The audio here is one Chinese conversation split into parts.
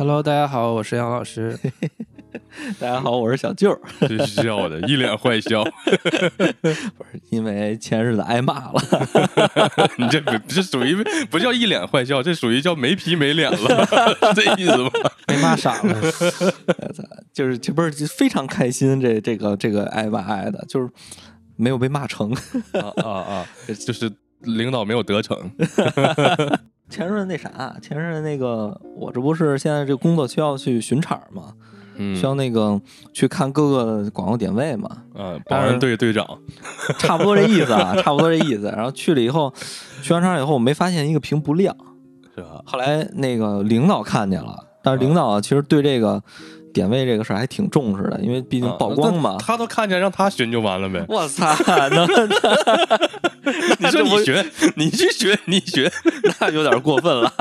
Hello，大家好，我是杨老师。大家好，我是小舅儿。这笑的一脸坏笑，不是因为前日子挨骂了，你这不这属于不叫一脸坏笑，这属于叫没皮没脸了，是这意思吗？被骂傻了，就是这不是非常开心，这这个这个挨骂挨的，就是没有被骂成。啊啊啊！就是领导没有得逞，前日子那啥，前日子那个我这不是现在这工作需要去巡场嘛，嗯需要那个去看各个广告点位嘛，呃，保安队队长，差不多这意思啊，差不多这意思。然后去了以后，去完场以后，我没发现一个屏不亮，是吧？后来那个领导看见了，但是领导其实对这个点位这个事儿还挺重视的，因为毕竟啊曝光嘛那。他都看见，让他寻就完了呗。我操，能 你说你学，你去学，你学，那有点过分了。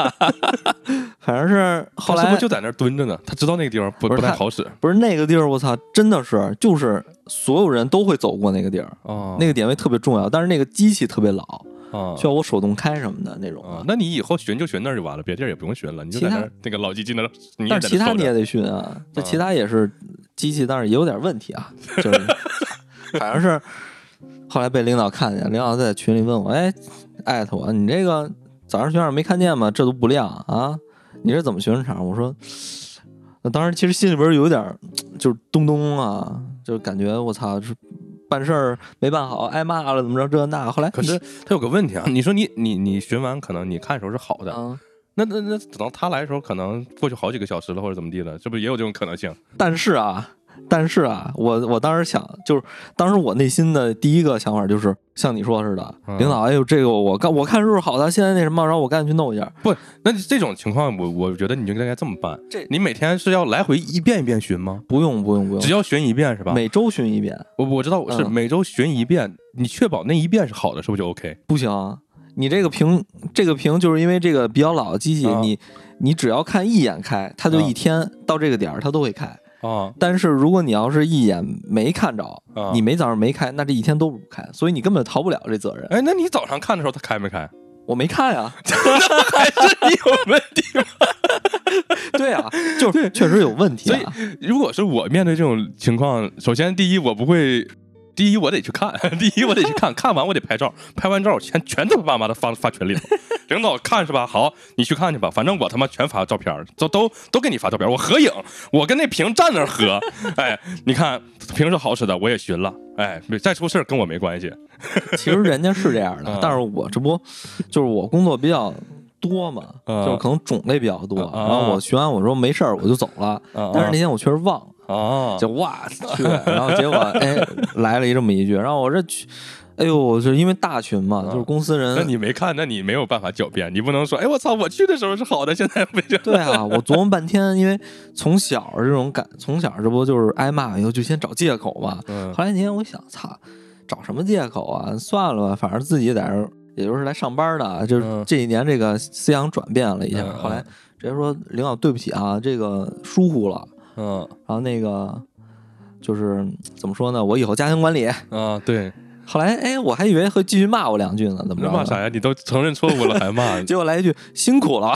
反正是后来就在那儿蹲着呢？他知道那个地方不不不太好使不是那个地儿，我操，真的是就是所有人都会走过那个地儿，哦那个点位特别重要，但是那个机器特别老，啊需要我手动开什么的那种。啊，那你以后巡就巡那儿就完了，别地儿也不用巡了，你就在那儿那个老机器那儿，但是其他你也得训啊，这其他也是机器，但是也有点问题啊，就是反正是后来被领导看见，领导在群里问我，哎，艾特我，你这个早上巡场没看见吗？这都不亮啊，你是怎么巡场？我说，那当时其实心里边有点就是咚咚啊，就是感觉我操，是办事儿没办好，挨骂了，怎么着这那。后来可是他有个问题啊，你说你你你巡完，可能你看的时候是好的，啊，那那那等到他来的时候，可能过去好几个小时了，或者怎么地了，这不也有这种可能性？但是啊，但是啊，我我当时想，就是当时我内心的第一个想法就是像你说似的，嗯领导，哎呦，这个我干我看是不是好的，现在那什么，然后我赶紧去弄一下。不，那这种情况，我我觉得你就应该这么办。这你每天是要来回一遍一遍巡吗？不用不用不用，只要巡一遍是吧？每周巡一遍我我知道是嗯每周巡一遍，你确保那一遍是好的，是不是就 OK？不行。你这个屏，这个屏就是因为这个比较老的机器，啊你你只要看一眼开，它就啊一天到这个点儿它都会开。啊但是如果你要是一眼没看着，啊！你没早上没开，那这一天都不开，所以你根本逃不了这责任。哎，那你早上看的时候他开没开？我没看呀，还是你有问题吗？对啊，就是确实有问题所以啊。如果是我面对这种情况，首先第一我不会，第一我得去看，第一我得去看，看完我得拍照，拍完照全全他妈妈的发发群里头。领导看是吧？好，你去看去吧，反正我他妈全发照片，都都都给你发照片，我合影，我跟那屏站那儿合，哎，你看屏是好使的，我也寻了，哎，再出事儿跟我没关系。其实人家是这样的嗯，但是我这不就是我工作比较多嘛，嗯就是可能种类比较多。啊然后我学完我说没事儿我就走了，但是那天我确实忘了，啊，就哇去，然后结果哎来了一这么一句，然后我这去，哎呦，就是因为大群嘛，就是公司人那人。你没看，那你没有办法狡辩，你不能说，哎，我操，我去的时候是好的，现在不行。对啊，我琢磨半天，因为从小这种感，从小这不就是挨骂以后就先找借口嘛，嗯后来那天我想，操，找什么借口啊？算了吧，反正自己在这儿，也就是来上班的啊，就是嗯这几年这个思想转变了一下。后来直接说领导对不起啊，这个疏忽了。嗯然后那个就是怎么说呢？我以后加强管理。啊，对，后来哎，我还以为会继续骂我两句呢，怎么着？骂啥？呀？你都承认错误了还骂？结果来一句辛苦了。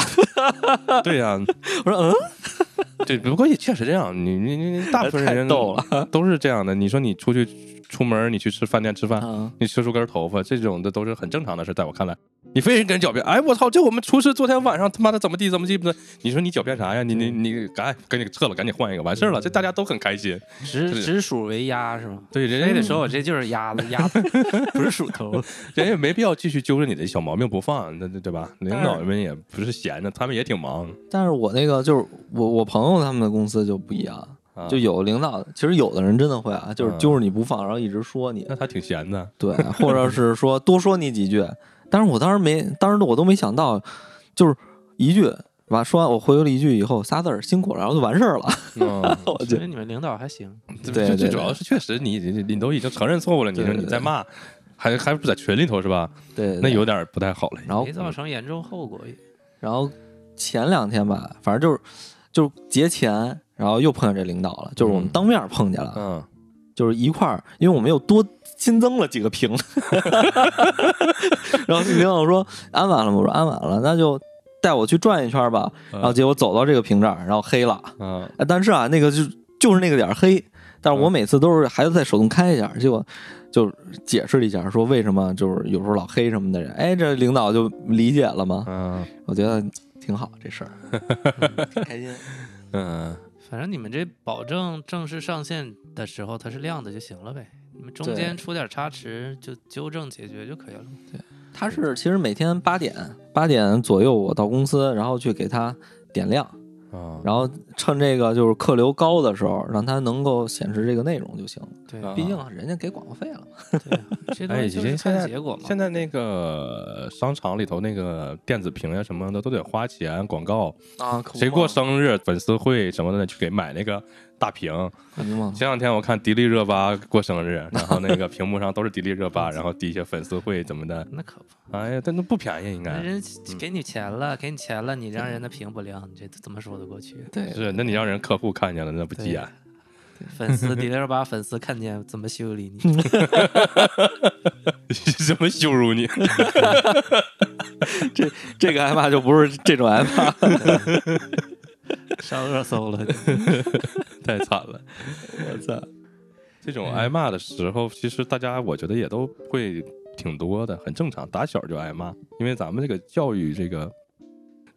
对呀、我说嗯，对，不过也确实这样，你你你你大部分太人逗了都是这样的。你说你出去出门，你去吃饭店吃饭，啊你吃出根头发，这种的都是很正常的事，在我看来，你非得跟人狡辩，哎，我操，这我们厨师昨天晚上他妈的怎么地怎么地不的？你说你狡辩啥呀？你你你赶赶紧撤了，赶紧换一个，完事儿了，这大家都很开心。直是直属为鸭是吗？对，人家得说我这就是鸭子，鸭子 不是鼠头。人也没必要继续揪着你的小毛病不放，那对对吧？领导们也不是闲的，他们也挺忙。但是我那个就是我我朋友他们的公司就不一样，啊就有领导，其实有的人真的会啊，就是嗯揪着你不放，然后一直说你，那他挺闲的，对，或者是说多说你几句。但是我当时没，当时我都没想到，就是一句完说完我回了一句以后仨字儿辛苦了，然后就完事儿了。嗯，我觉得你们领导还行，对对最最主要是确实你你你都已经承认错误了，你说对对对你再骂，还还不在群里头是吧？对，对那有点不太好了。然后没造成严重后果。然后前两天吧，反正就是就是节前，然后又碰见这领导了，就是我们嗯当面碰见了，嗯，就是一块儿，因为我们又多新增了几个屏，然后领导说安完了吗？我说安完了，那就带我去转一圈吧。然后结果走到这个屏这儿，然后黑了，嗯哎但是啊，那个就就是那个点儿黑，但是我每次都是还得再手动开一下，结果就解释了一下，说为什么就是有时候老黑什么的人，哎，这领导就理解了嘛。嗯我觉得挺好这事儿，挺开心。嗯，反正你们这保证正式上线的时候它是亮的就行了呗，你们中间出点差池就纠正解决就可以了。对他是其实每天八点八点左右我到公司，然后去给它点亮，啊，然后趁这个就是客流高的时候，让它能够显示这个内容就行了。对，啊毕竟人家给广告费了嘛。对，这东哎，西就是现在看结果嘛。现在那个商场里头那个电子屏呀什么的都得花钱广告，啊，谁过生日、粉丝会什么的去给买那个大屏。前两天我看迪丽热巴过生日，然后那个屏幕上都是迪丽热巴，然后底下粉丝会怎么的，那可不，哎呀，但那不便宜，应该人给你钱了，给你钱了，你让人的屏不亮，你这怎么说得过去？对，是。那你让人客户看见了，那不急眼？粉丝迪丽热巴粉丝看见怎么修理你？怎么羞辱你？这这个挨骂就不是这种挨骂。上热搜了。太惨了。我操！这种挨骂的时候，其实大家我觉得也都会挺多的，很正常。打小就挨骂，因为咱们这个教育这个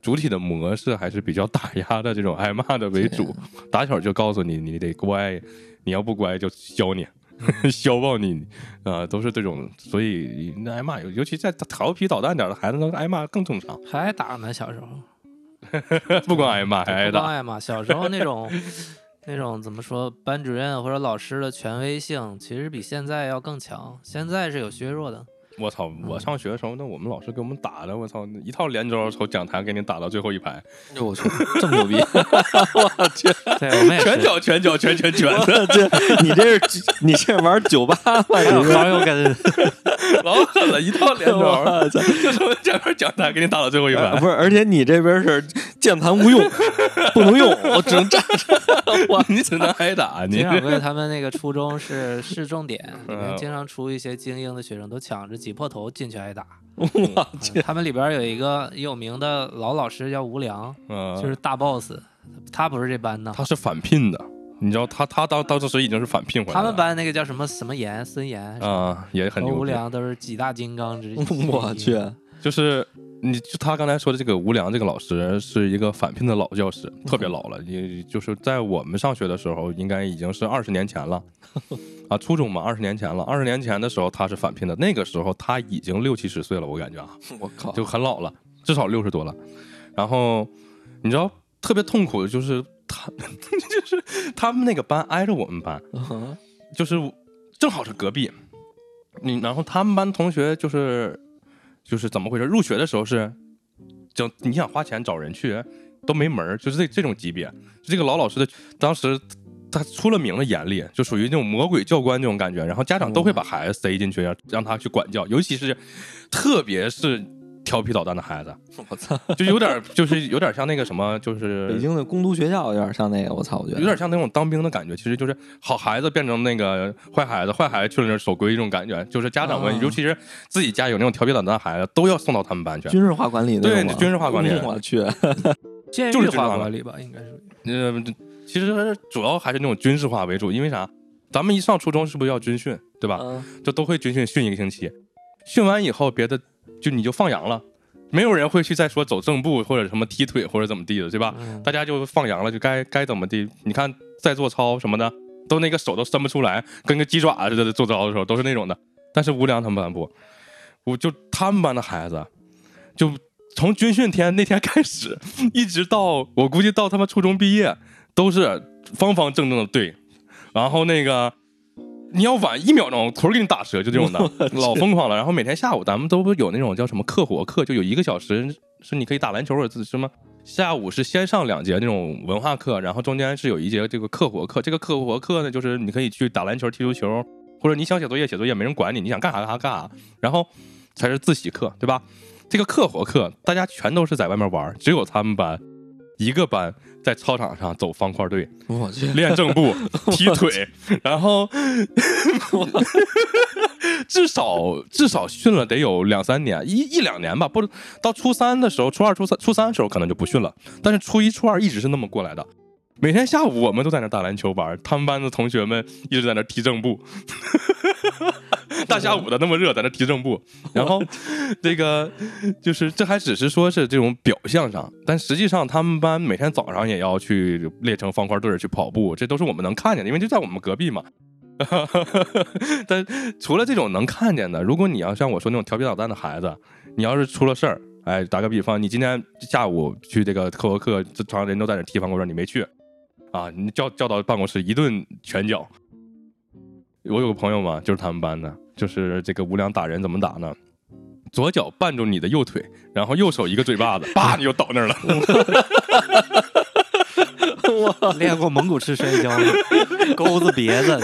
主体的模式还是比较打压的这种挨骂的为主。打小就告诉你，你得乖，你要不乖就削你。削爆你啊、都是这种，所以那挨骂，尤尤其在调皮捣蛋点的孩子，那挨骂更正常。还挨打呢，小时候 不光挨骂，还挨打。不光挨骂，小时候那种 那种怎么说，班主任或者老师的权威性，其实比现在要更强。现在是有削弱的，我操！我上学的时候，那我们老师给我们打的，我操，一套连招从讲台给你打到最后一排，我去，这么牛逼！我去，对我们也拳脚拳脚拳拳拳的，这你这是你这玩酒吧吗？还有你好有根，老狠了，一套连招，我操！就从这边讲台给你打到最后一排。不是，而且你这边是键盘无用，不能用，我只能站着。哇，你只能挨打，你经常贵他们那个初中是市重点，里嗯面经常出一些精英的学生，都抢着挤破头进去挨打。我嗯他们里边有一个有名的老老师叫吴良，嗯，就是大 boss，他不是这班的，他是返聘的，你知道他他当当时已经是返聘回来了。他们班那个叫什么什么严孙岩，啊也很牛吴良都是几大金刚之 一。我去，就是你就他刚才说的这个吴良这个老师是一个返聘的老教师，特别老了，也就是在我们上学的时候，应该已经是二十年前了。啊，初中嘛，二十年前了。二十年前的时候他是返聘的，那个时候他已经六七十岁了，我感觉啊，我靠！就很老了，至少六十多了。然后你知道特别痛苦的就是他，就是他们那个班挨着我们班，嗯就是正好是隔壁。你然后他们班同学就是就是怎么回事？入学的时候是，就你想花钱找人去都没门儿，就是这这种级别。这个老老师的当时他出了名的严厉，就属于那种魔鬼教官这种感觉。然后家长都会把孩子塞进去，让让他去管教，尤其是特别是调皮捣蛋的孩子，我操！就有点就是有点像那个什么，就是北京的工读学校有点像那个，我操！我觉得有点像那种当兵的感觉，其实就是好孩子变成那个坏孩子，坏孩子去了那儿守规矩这种感觉。就是家长们，啊尤其是自己家有那种调皮捣蛋的孩子，都要送到他们班去。军事化管理那对军事化管理我去，监狱就是这样的化管理吧，应该是。呃，其实主要还是那种军事化为主，因为啥？咱们一上初中是不是要军训，对吧？嗯就都会军训训一个星期，训完以后别的就你就放羊了，没有人会去再说走正步或者什么踢腿或者怎么地的，对吧？嗯大家就放羊了，就该该怎么地。你看在做操什么的，都那个手都伸不出来，跟个鸡爪似的做操的时候都是那种的。但是吴良他们班不，我就他们班的孩子，就从军训天那天开始，一直到我估计到他们初中毕业，都是方方正正的队。然后那个你要晚一秒钟，腿儿给你打折，就这种的，老疯狂了。然后每天下午咱们都不有那种叫什么课活课，就有一个小时是你可以打篮球或者是什么下午是先上两节那种文化课，然后中间是有一节这个课活课。这个课活课呢，就是你可以去打篮球、踢足球，或者你想写作业写作业，没人管你，你想干啥干啥干啥。然后才是自习课，对吧？这个课活课，大家全都是在外面玩，只有他们班一个班在操场上走方块队，我去，练正步、踢腿，然后 至少至少训了得有两三年，一一两年吧。不到初三的时候，初二、初三、初三的时候可能就不训了，但是初一、初二一直是那么过来的。每天下午我们都在那打篮球玩，他们班的同学们一直在那踢正步，大下午的那么热，在那踢正步。然后这个就是这还只是说是这种表象上，但实际上他们班每天早上也要去列成方块队去跑步，这都是我们能看见的，因为就在我们隔壁嘛。但除了这种能看见的，如果你要像我说那种调皮捣蛋的孩子，你要是出了事儿，哎，打个比方，你今天下午去这个课课，场上人都在那踢方块队，你没去。啊！你叫叫到办公室一顿拳脚。我有个朋友嘛，就是他们班的，就是这个无良打人怎么打呢？左脚绊住你的右腿，然后右手一个嘴巴子，叭你就倒那儿了。我 练过蒙古式摔跤，钩子别子，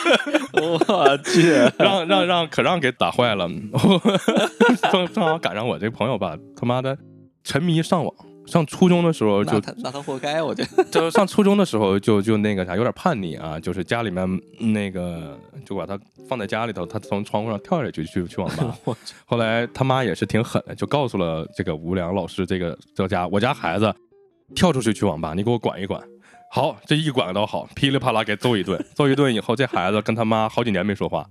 我去，让让让可让给打坏了。正正好赶上我这朋友吧，他妈的沉迷上网。上初中的时候就那他那他活该，我觉得。就上初中的时候就就那个啥，有点叛逆啊，就是家里面那个就把他放在家里头，他从窗户上跳下去去去网吧。后来他妈也是挺狠的，就告诉了这个吴良老师，这个这家我家孩子跳出去去网吧，你给我管一管。好，这一管倒好，噼里啪啦给揍一顿，揍一顿以后，这孩子跟他妈好几年没说话。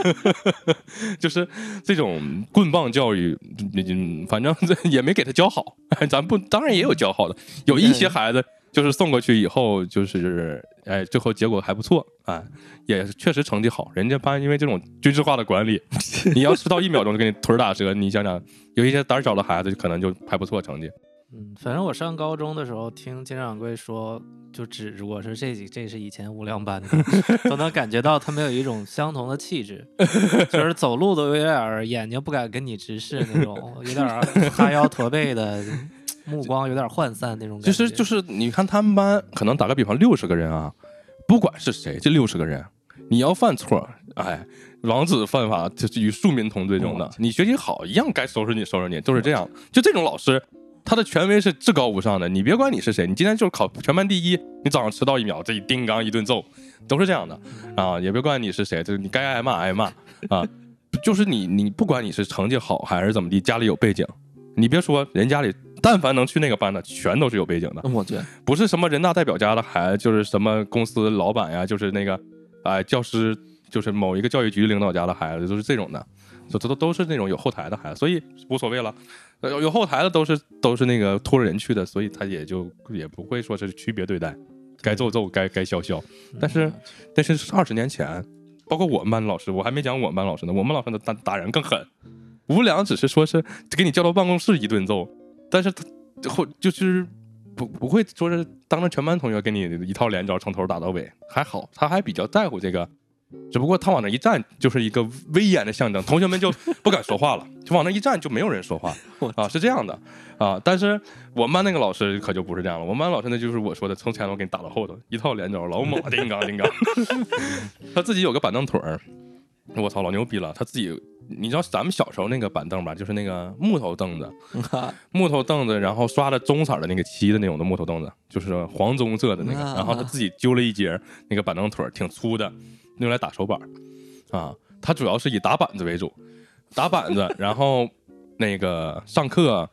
就是这种棍棒教育，反正 也没给他教好。咱不，当然也有教好的，有一些孩子就是送过去以后，就是哎，最后结果还不错啊，也确实成绩好。人家班因为这种军事化的管理，你要迟到一秒钟就给你腿打折。你想想，有一些胆小的孩子可能就还不错成绩。嗯，反正我上高中的时候听金掌柜说，就只如果是这几，这是以前无良班的，都能感觉到他们有一种相同的气质，就是走路都有点眼睛不敢跟你直视那种，有点哈腰驼背的，目光有点涣散那种。其实就是你看他们班，可能打个比方，六十个人啊，不管是谁，这六十个人，你要犯错，哎，王子犯法就是与庶民同罪中的，你学习好一样该收拾你收拾你，都是这样。就这种老师。他的权威是至高无上的，你别管你是谁，你今天就是考全班第一，你早上迟到一秒，这一叮当一顿揍，都是这样的啊！也别管你是谁，就是你该挨骂挨骂啊！就是你你不管你是成绩好还是怎么地，家里有背景，你别说人家里，但凡能去那个班的，全都是有背景的。我得不是什么人大代表家的孩子，就是什么公司老板呀，就是那个哎教师，就是某一个教育局领导家的孩子，都是这种的，这都都是那种有后台的孩子，所以无所谓了。有有后台的都是都是那个拖着人去的，所以他也就也不会说是区别对待，该揍揍，该该笑笑。但是但是二十年前，包括我们班的老师，我还没讲我们班老师呢，我们老师的打打人更狠。无良只是说是给你叫到办公室一顿揍，但是他后就是不不会说是当着全班同学给你一套连招从头打到尾，还好他还比较在乎这个。只不过他往那一站，就是一个威严的象征，同学们就不敢说话了，就往那一站，就没有人说话啊，是这样的啊。但是我们班那个老师可就不是这样了，我们班老师那就是我说的，从前头给你打到后头，一套连招，老猛，叮当叮当。他自己有个板凳腿儿，我操，老牛逼了。他自己，你知道咱们小时候那个板凳吧，就是那个木头凳子，木头凳子，然后刷的棕色的那个漆的那种的木头凳子，就是黄棕色的那个，然后他自己揪了一截那个板凳腿儿，挺粗的。用来打手板啊，他主要是以打板子为主，打板子，然后那个上课，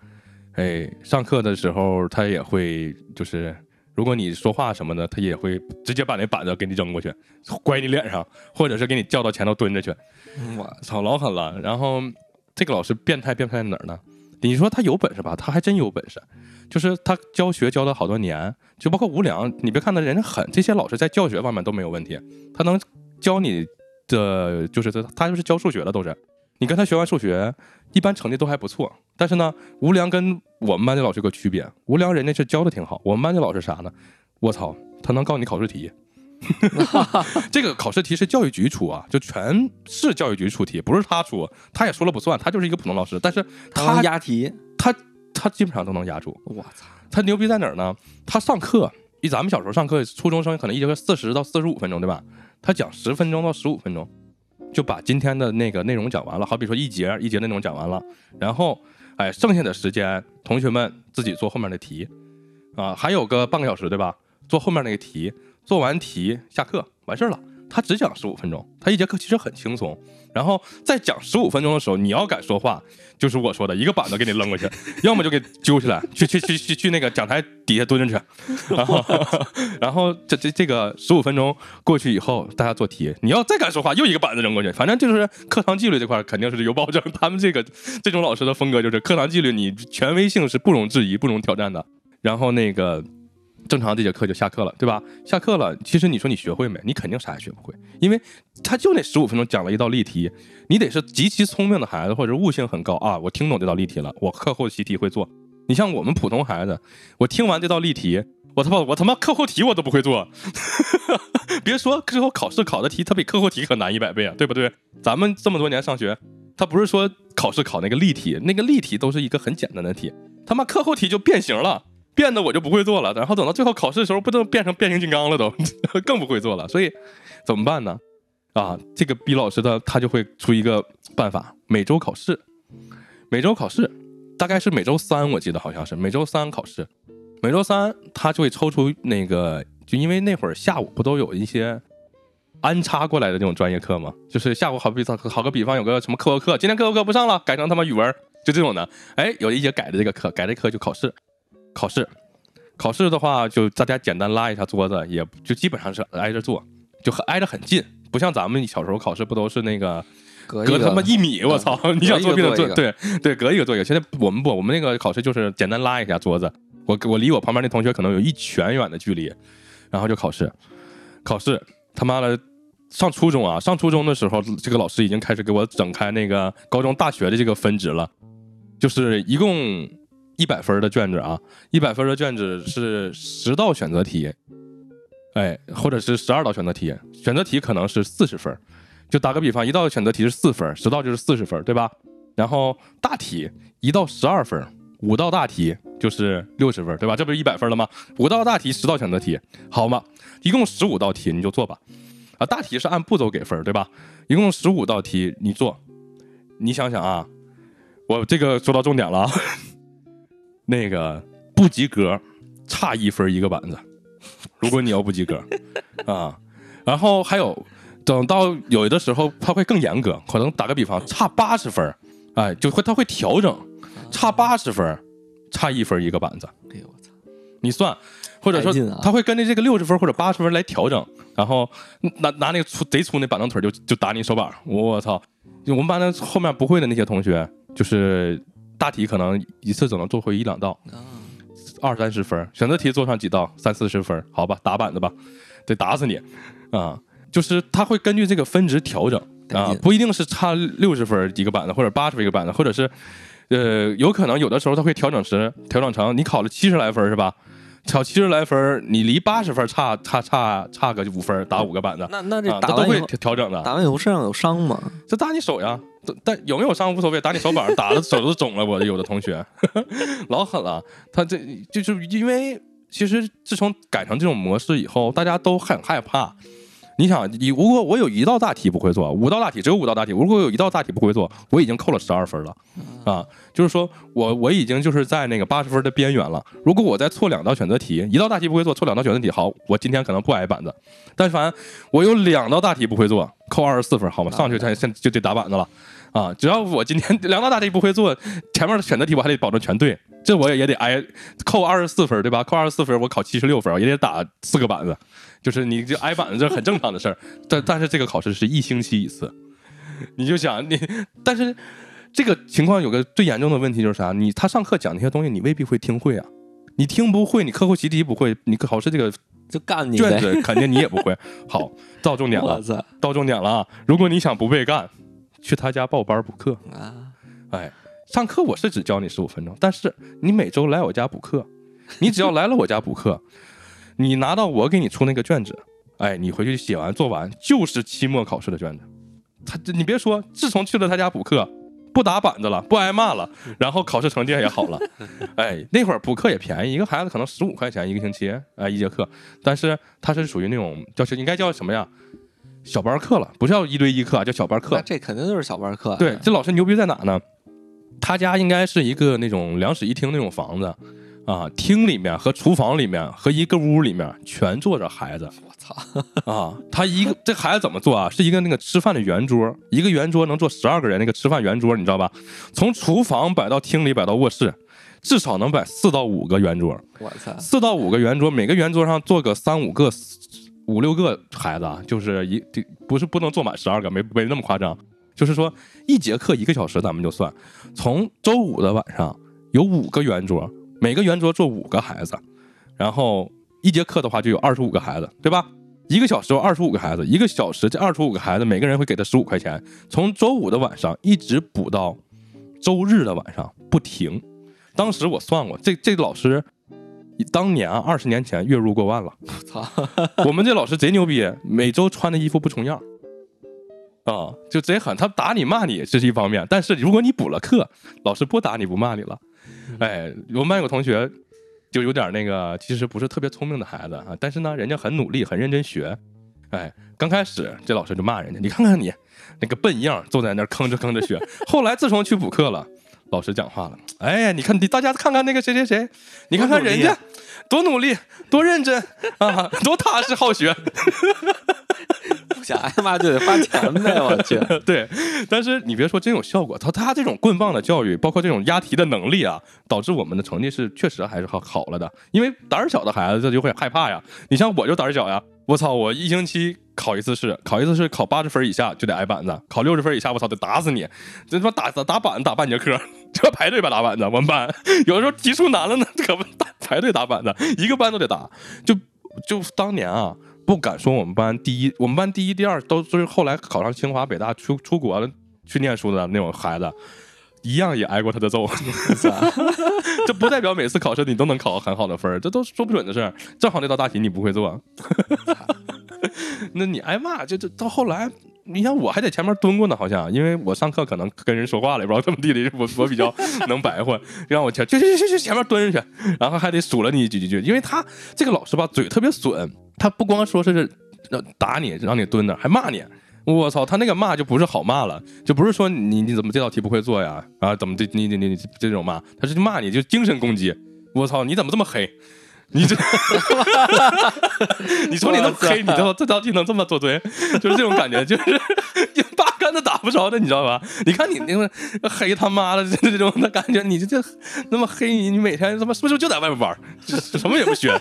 哎，上课的时候他也会，就是如果你说话什么的，他也会直接把那板子给你扔过去，拐你脸上，或者是给你叫到前头蹲着去。我操，老狠了！然后这个老师变态变态在哪儿呢？你说他有本事吧，他还真有本事，就是他教学教了好多年，就包括无良，你别看他人家狠，这些老师在教学方面都没有问题，他能。教你的就是他，他就是教数学的，都是你跟他学完数学，一般成绩都还不错。但是呢，吴良跟我们班的老师有个区别，吴良人家是教的挺好，我们班的老师啥呢？我操，他能告你考试题，这个考试题是教育局出啊，就全市教育局出题，不是他出，他也说了不算，他就是一个普通老师。但是他押题，他他基本上都能压住。我操，他牛逼在哪儿呢？他上课，以咱们小时候上课，初中生可能一节课四十到四十五分钟，对吧？他讲十分钟到十五分钟，就把今天的那个内容讲完了。好比说一节一节内容讲完了，然后哎，剩下的时间同学们自己做后面的题啊，还有个半个小时，对吧？做后面那个题，做完题下课完事儿了。他只讲十五分钟，他一节课其实很轻松。然后在讲十五分钟的时候，你要敢说话，就是我说的一个板子给你扔过去，要么就给揪起来，去去去去去那个讲台底下蹲着去。然后，然后这这这个十五分钟过去以后，大家做题，你要再敢说话，又一个板子扔过去。反正就是课堂纪律这块肯定是有保证。他们这个这种老师的风格就是课堂纪律，你权威性是不容置疑、不容挑战的。然后那个。正常这节课就下课了，对吧？下课了，其实你说你学会没？你肯定啥也学不会，因为他就那十五分钟讲了一道例题，你得是极其聪明的孩子，或者悟性很高啊。我听懂这道例题了，我课后习题会做。你像我们普通孩子，我听完这道例题，我他妈我他妈课后题我都不会做，别说之后考试考的题，它比课后题可难一百倍啊，对不对？咱们这么多年上学，他不是说考试考那个例题，那个例题都是一个很简单的题，他妈课后题就变形了。变的我就不会做了，然后等到最后考试的时候，不都变成变形金刚了都，更不会做了。所以怎么办呢？啊，这个逼老师的他就会出一个办法，每周考试，每周考试，大概是每周三，我记得好像是每周三考试，每周三他就会抽出那个，就因为那会儿下午不都有一些安插过来的那种专业课吗？就是下午好比好个比方，有个什么课后课，今天课后课不上了，改成他妈语文，就这种的。哎，有一节改的这个课，改这课就考试。考试，考试的话，就大家简单拉一下桌子，也就基本上是挨着坐，就很挨着很近，不像咱们小时候考试不都是那个隔隔他妈一米，我操！你想作弊的坐对对，隔一个坐一个。现在我们不，我们那个考试就是简单拉一下桌子，我我离我旁边那同学可能有一拳远的距离，然后就考试，考试他妈的上初中啊，上初中的时候，这个老师已经开始给我整开那个高中大学的这个分值了，就是一共。一百分的卷子啊，一百分的卷子是十道选择题，哎，或者是十二道选择题，选择题可能是四十分，就打个比方，一道选择题是四分，十道就是四十分，对吧？然后大题一到十二分，五道大题就是六十分，对吧？这不是一百分了吗？五道大题，十道选择题，好吗？一共十五道题，你就做吧。啊，大题是按步骤给分，对吧？一共十五道题，你做，你想想啊，我这个说到重点了。那个不及格，差一分一个板子。如果你要不及格啊，然后还有等到有的时候他会更严格，可能打个比方，差八十分，哎，就会他会调整，差八十分，差一分一个板子。哎呦我操！你算，或者说他会跟着这个六十分或者八十分来调整，然后拿拿那个粗贼粗那板凳腿就就打你手板。我操！我们班的后面不会的那些同学就是。大题可能一次只能做回一两道，二三十分；选择题做上几道，三四十分。好吧，打板子吧，得打死你啊！就是他会根据这个分值调整啊，不一定是差六十分一个板子，或者八十分一个板子，或者是呃，有可能有的时候他会调整时调整成你考了七十来分是吧？考七十来分，你离八十分差差差差个五分，打五个板子。那那这打都会调整的。打完以后身上有伤吗？这打你手呀，但有没有伤无所谓，打你手板，打的手都肿了。我有的同学 老狠了，他这就是因为其实自从改成这种模式以后，大家都很害怕。你想，你如果我有一道大题不会做，五道大题只有五道大题，如果有一道大题不会做，我已经扣了十二分了，啊，就是说我我已经就是在那个八十分的边缘了。如果我再错两道选择题，一道大题不会做，错两道选择题，好，我今天可能不挨板子。但凡我有两道大题不会做，扣二十四分，好吗？上去才现就得打板子了，啊，只要我今天两道大题不会做，前面的选择题我还得保证全对，这我也也得挨扣二十四分，对吧？扣二十四分，我考七十六分，也得打四个板子。就是你就挨板子，这很正常的事儿。但但是这个考试是一星期一次，你就想你，但是这个情况有个最严重的问题就是啥？你他上课讲那些东西，你未必会听会啊。你听不会，你课后习题不会，你考试这个就干你卷子肯定你也不会。好，到重点了，到重点了啊！如果你想不被干，去他家报班补课啊。哎，上课我是只教你十五分钟，但是你每周来我家补课，你只要来了我家补课。你拿到我给你出那个卷子，哎，你回去写完做完就是期末考试的卷子。他，你别说，自从去了他家补课，不打板子了，不挨骂了，然后考试成绩也好了。哎，那会儿补课也便宜，一个孩子可能十五块钱一个星期，哎，一节课。但是他是属于那种叫是应该叫什么呀？小班课了，不是叫一对一课啊，叫小班课。这肯定就是小班课。对，这老师牛逼在哪呢？他家应该是一个那种两室一厅那种房子啊，厅里面和厨房里面和一个屋里面全坐着孩子。我操，啊，他一个这孩子怎么做啊？是一个那个吃饭的圆桌，一个圆桌能坐十二个人，那个吃饭圆桌，你知道吧？从厨房摆到厅里，摆到卧室，至少能摆四到五个圆桌，我操，四到五个圆桌，每个圆桌上坐个三五个、五六个孩子啊，就是一这不是不能坐满十二个，没没那么夸张，就是说一节课一个小时，咱们就算，从周五的晚上有五个圆桌，每个圆桌坐五个孩子，然后一节课的话就有二十五个孩子，对吧？一个小时有二十五个孩子，一个小时这二十五个孩子，每个人会给他十五块钱，从周五的晚上一直补到周日的晚上不停。当时我算过，这这个老师当年啊，二十年前月入过万了。我操，我们这老师贼牛逼，每周穿的衣服不重样。啊，就贼狠，他打你骂你这是一方面，但是如果你补了课，老师不打你不骂你了。哎，我们班有个同学就有点那个，其实不是特别聪明的孩子啊，但是呢，人家很努力，很认真学。哎，刚开始这老师就骂人家，你看看你那个笨样，坐在那儿吭哧吭哧学。后来自从去补课了，老师讲话了，哎呀，你看你大家看看那个谁谁谁，你看看人家多努力，多认真啊，多踏实好学。不想挨骂就得花钱呗，我去。对，但是你别说真有效果，他他这种棍棒的教育，包括这种押题的能力啊，导致我们的成绩是确实还是好好了的。因为胆儿小的孩子他就会害怕呀。你像我就胆儿小呀，我操，我一星期考一次试，考一次试考八十分以下就得挨板子，考六十分以下我操得打死你，这他妈打打打板子打半节课，这排队吧打板子。我们班有的时候题数难了呢，可不打排队打板子，一个班都得打。就就当年啊。不敢说我们班第一，我们班第一、第二都是后来考上清华、北大出出国了去念书的那种孩子，一样也挨过他的揍。这不代表每次考试你都能考很好的分儿，这都说不准的事儿。正好那道大题你不会做，那你挨骂，就就到后来，你想我还在前面蹲过呢，好像因为我上课可能跟人说话了，也不知道怎么地的，我我比较 能白话，让我前去去去去前面蹲着去，然后还得数了你几几句，因为他这个老师吧嘴特别损。他不光说是让打你，让你蹲那儿，还骂你。我操，他那个骂就不是好骂了，就不是说你你怎么这道题不会做呀？啊，怎么这你你你你这种骂，他是骂你就精神攻击。我操，你怎么这么黑？你这，你说你那么黑，你知道这道题能这么做对？就是这种感觉，就是 八竿子打不着的，你知道吧？你看你那个黑他妈的这这种的感觉，你这这那么黑，你你每天他妈是不是就在外面玩，什么也不学？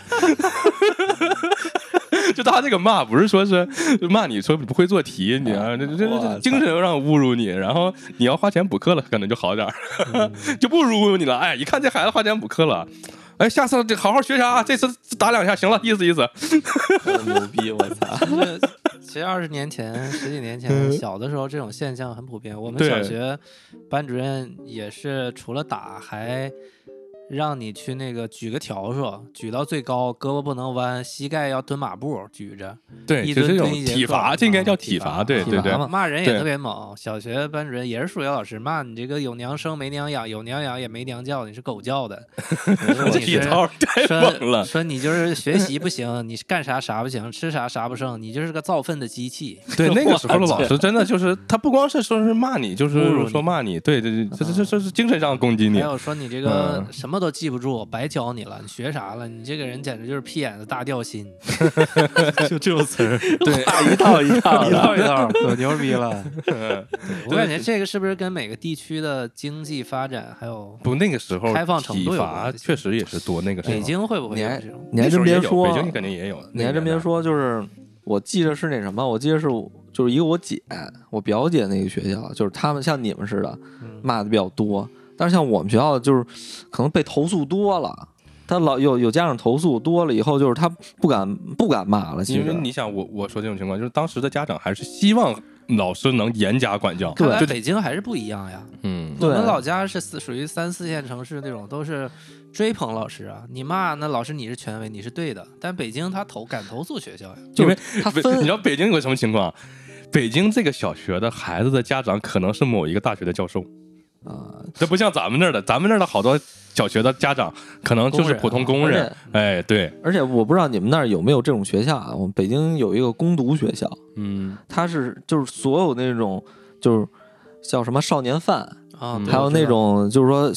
就他这个骂，不是说是骂你说你不会做题，你啊，这这这精神上侮辱你，然后你要花钱补课了，可能就好点儿，就不侮辱你了。哎，一看这孩子花钱补课了，哎，下次得好好学啥，这次打两下行了，意思意思。牛逼，我操！其实二十年前、十几年前，小的时候这种现象很普遍。我们小学班主任也是除了打，还让你去那个举个笤帚，举到最高，胳膊不能弯，膝盖要蹲马步举着。对，一就这种蹲蹲一节课体罚，这应该叫啊体罚。对对对骂人也特别猛，小学班主任也是数学老师，骂你这个有娘生没娘养，有娘养也没娘教，你是狗教的。这体操太猛说了。说你就是学习不行，你干啥啥不行，吃啥啥不剩，你就是个造粪的机器。对，那个时候的老师真的就是他不光是说是骂你，就是说骂你，对对对，这这这这是精神上攻击还你。有说你这个嗯什么都记不住，白教你了，你学啥了？你这个人简直就是屁眼子大掉心，就这种词儿，对，一套一套一。套一套，可牛逼了。嗯我感觉这个是不是跟每个地区的经济发展还有不，那个时候开放程度有关系确实也是多。那个时候北京会不会你还？你还真别说，北京肯定也有。你还真别说，就是我记得是那什么，我记得是就是一个我姐，我表姐那个学校，就是他们像你们似的嗯骂的比较多，但是像我们学校就是可能被投诉多了，他老有有家长投诉多了以后，就是他不敢不敢骂了，其因为实你想，我我说这种情况，就是当时的家长还是希望老师能严加管教。对就北京还是不一样呀。嗯，我们老家是属于三四线城市那种，都是追捧老师啊。你骂那老师你是权威，你是对的。但北京他投敢投诉学校呀，因为北他分你知道北京有个什么情况？北京这个小学的孩子的家长可能是某一个大学的教授，啊，这不像咱们那儿的，咱们那儿的好多小学的家长可能就是普通工人工人，哎，对，而且我不知道你们那儿有没有这种学校啊？我们北京有一个攻读学校，嗯，它是就是所有那种就是叫什么少年犯，啊，还有那种就是说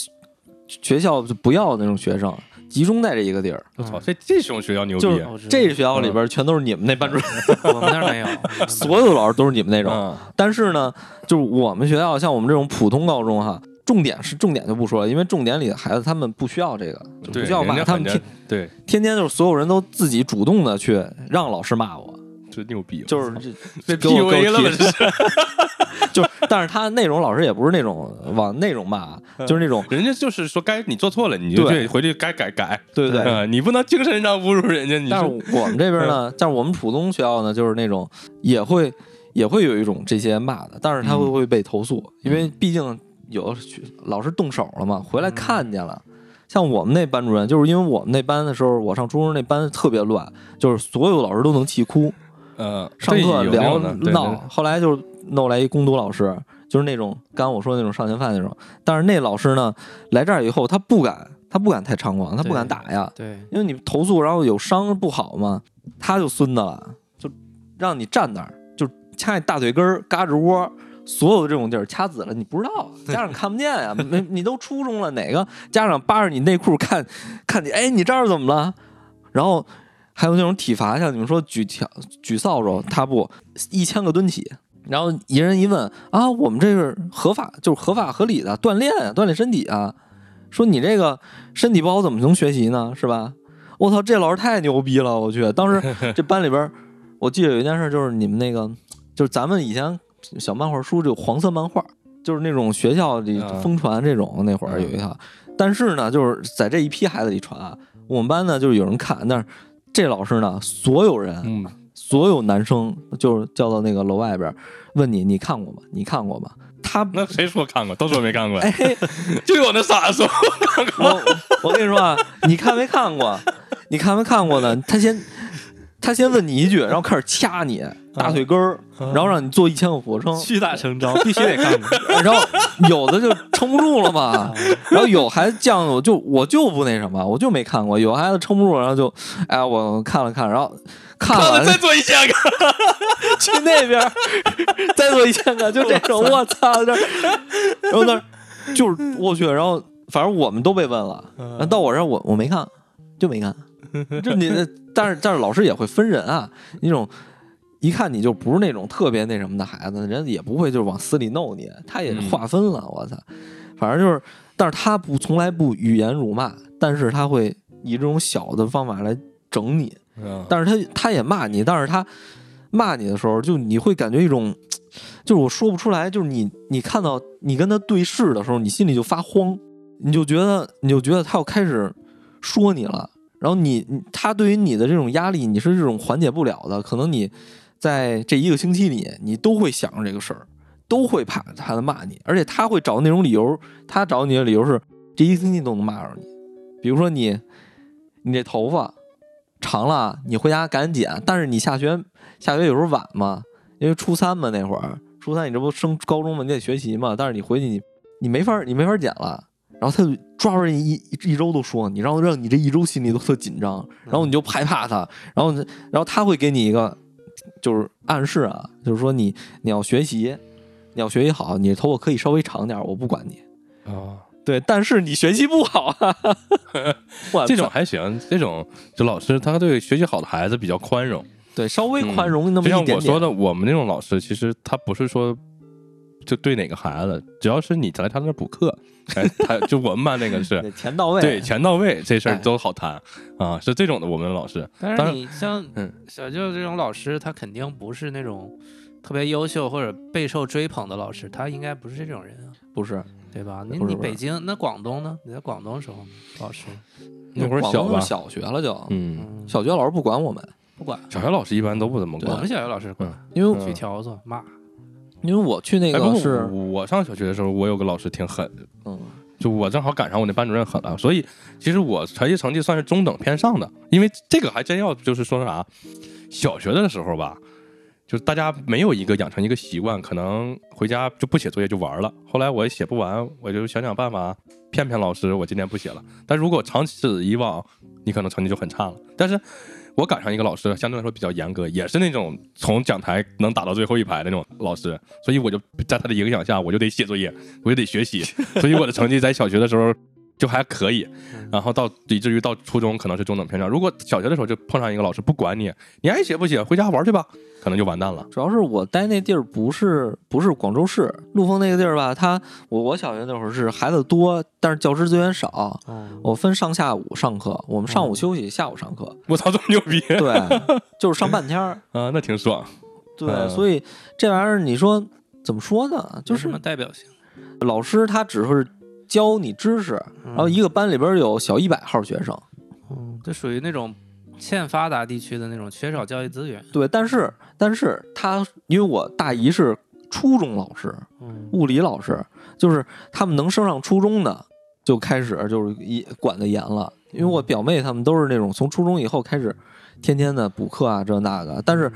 学校就不要那种学生，集中在这一个地儿。我操，这这种学校牛逼就是，这学校里边全都是你们那班主任，我们那儿没有，所有老师都是你们那种。嗯。但是呢，就是我们学校像我们这种普通高中哈，重点是重点就不说了，因为重点里的孩子他们不需要这个，就，不需要骂，人家反正他们天对，天天就是所有人都自己主动的去让老师骂我，这牛逼，就是 这被 PUA 了吧？给我这是，就，但是他内容老师也不是那种往那种骂，就是那种人家就是说该你做错了，你就去回去该改改，对不对。嗯你不能精神上侮辱人家，你但是是我们这边呢，但是我们普通学校呢，就是那种也会也会有一种这些骂的，但是他会嗯会被投诉，因为毕竟有的老师动手了嘛，回来看见了。像我们那班主任，就是因为我们那班的时候，我上初中那班特别乱，就是所有老师都能气哭，呃，上课聊闹，后来就弄来一攻读老师，就是那种刚刚我说的那种少年犯那种。但是那老师呢，来这儿以后，他不敢，他不敢太猖狂，他不敢打呀，对，因为你投诉然后有伤不好嘛，他就孙子了，就让你站那儿，就掐你大腿根儿、胳肢窝。所有的这种地儿掐紫了，你不知道，家长看不见呀。没，你都初中了，哪个家长扒着你内裤看，看你，哎，你这儿怎么了？然后还有那种体罚，像你们说举条举扫帚，踏步一千个蹲起，然后一人一问啊，我们这是合法，就是合法合理的锻炼啊，锻炼身体啊。说你这个身体不好怎么能学习呢？是吧？我操，这老师太牛逼了！我去，当时 这班里边，我记得有一件事，就是你们那个，就是咱们以前小漫画书，就黄色漫画，就是那种学校里啊疯传这种，那会儿有一套。但是呢，就是在这一批孩子里传啊，我们班呢就是有人看，但是这老师呢，所有人嗯，所有男生就是叫到那个楼外边问你，你看过吗？你看过吗？他 那谁说看过？都说没看过，哎，就有那傻子说我我跟你说啊，你看没看过？你看没看过呢？他先他先问你一句，然后开始掐你大腿根儿，然后让你做一千个俯卧撑，屈打成招，必须得干过。然后有的就撑不住了嘛，然后有孩子犟，我就我就不那什么，我就没看过。有孩子撑不住，然后就哎，我看了看，然后看了再做一千个，去那边儿 再做一千个，就这种，我操，这，然后那就是我去，然后反正我们都被问了，然后到我这儿我我没看，就没看，这你，但是但是老师也会分人啊，那种一看你就不是那种特别那什么的孩子，人也不会就是往死里弄你，他也划分了，我操，反正就是，但是他不从来不语言辱骂，但是他会以这种小的方法来整你，嗯。但是他他也骂你，但是他骂你的时候，就你会感觉一种，就是我说不出来，就是你你看到你跟他对视的时候，你心里就发慌，你就觉得你就觉得他要开始说你了，然后你你他对于你的这种压力，你是这种缓解不了的，可能你在这一个星期里，你都会想着这个事儿，都会怕他骂你，而且他会找那种理由，他找你的理由是这一个星期都能骂着你，比如说你你这头发。长了，你回家赶紧剪。但是你下学下学有时候晚嘛，因为初三嘛那会儿，初三你这不升高中嘛，你得学习嘛。但是你回去你你没法你没法剪了，然后他就抓住你一一周都说你，然后让你这一周心里都特紧张，然后你就害怕他，然后然后他会给你一个就是暗示啊，就是说你你要学习，你要学习好，你的头发可以稍微长点，我不管你。啊，对，但是你学习不好 这种还行，这种就老师他对学习好的孩子比较宽容。对稍微宽容那么就像一点点。我说的，我们那种老师，其实他不是说就对哪个孩子，只要是你来他那儿补课，哎，他就我们班那个是钱到位，对钱到位，这事儿哎都好谈啊，是这种的。我们的老师，但是当然你像嗯。小舅这种老师，他肯定不是那种特别优秀或者备受追捧的老师，他应该不是这种人啊，不是。对吧？你不是不是。你北京那广东呢？你在广东时候老师，那会儿小小学了就，嗯，嗯，小学老师不管我们，不管，小学老师一般都不怎么管。我们。小学老师管，因为、嗯。举条子骂，因为我去那个是，我上小学的时候，我有个老师挺狠的，嗯，就我正好赶上我那班主任狠了，所以其实我学习成绩算是中等偏上的。因为这个还真要就是说啥，小学的时候吧，就是大家没有一个养成一个习惯，可能回家就不写作业就玩了。后来我也写不完，我就想想办法骗骗老师，我今天不写了。但如果长此以往，你可能成绩就很差了。但是我赶上一个老师，相对来说比较严格，也是那种从讲台能打到最后一排那种老师，所以我就在他的影响下，我就得写作业，我就得学习，所以我的成绩在小学的时候就还可以，然后到以至于到初中可能是中等偏上。如果小学的时候就碰上一个老师不管你，你爱写不写，回家玩去吧，可能就完蛋了。主要是我待那地儿不是不是广州市陆丰那个地儿吧，他我我小学那会儿是孩子多，但是教师资源少，哦，我分上下午上课，我们上午休息，下午上课，我操，这么牛逼对，就是上半天儿，啊，那挺爽。对，嗯所以这玩意儿你说怎么说呢？就是什么代表性？老师他只是教你知识，然后一个班里边有小一百号学生，嗯，这属于那种欠发达地区的那种缺少教育资源。对，但是但是他因为我大姨是初中老师，嗯，物理老师，就是他们能升上初中的，就开始就是一管得严了。因为我表妹他们都是那种从初中以后开始，天天的补课啊这那个。但是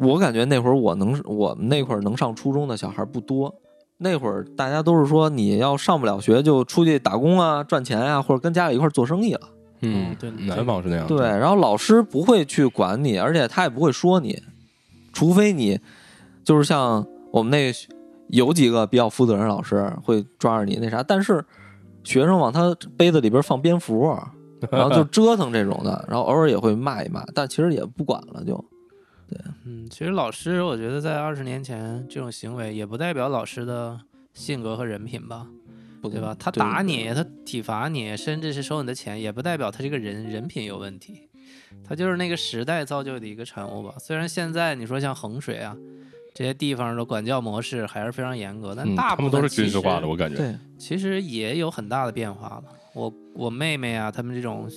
我感觉那会儿我能我们那会儿能上初中的小孩不多，那会儿大家都是说你要上不了学就出去打工啊赚钱啊、或者跟家里一块儿做生意了。嗯嗯，对南方是那样。对，，然后老师不会去管你，而且他也不会说你，除非你就是像我们那有几个比较负责任老师会抓着你那啥，但是学生往他杯子里边放蝙蝠，然后就 折腾这种的，然后偶尔也会骂一骂，但其实也不管了就。嗯，其实老师，我觉得在二十年前这种行为也不代表老师的性格和人品吧，不对吧？他打你，他体罚你，甚至是收你的钱，也不代表他这个人人品有问题，他就是那个时代造就的一个产物吧。虽然现在你说像衡水啊这些地方的管教模式还是非常严格，但嗯，大部分都是军事化的，我感觉。对，其实也有很大的变化了。我我妹妹啊，他们这种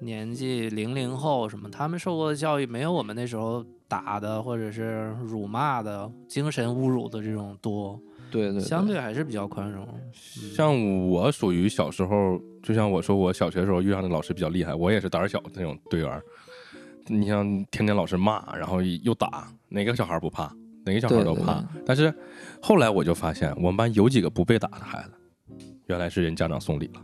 年纪零零后什么，他们受过的教育没有我们那时候打的或者是辱骂的、精神侮辱的这种多，对对，相对还是比较宽容。像我属于小时候，就像我说，我小学的时候遇上的老师比较厉害，我也是胆儿小的那种队员儿。你像天天老师骂，然后又打，哪个小孩儿不怕？哪个小孩儿都怕。但是后来我就发现，我们班有几个不被打的孩子，原来是人家长送礼了。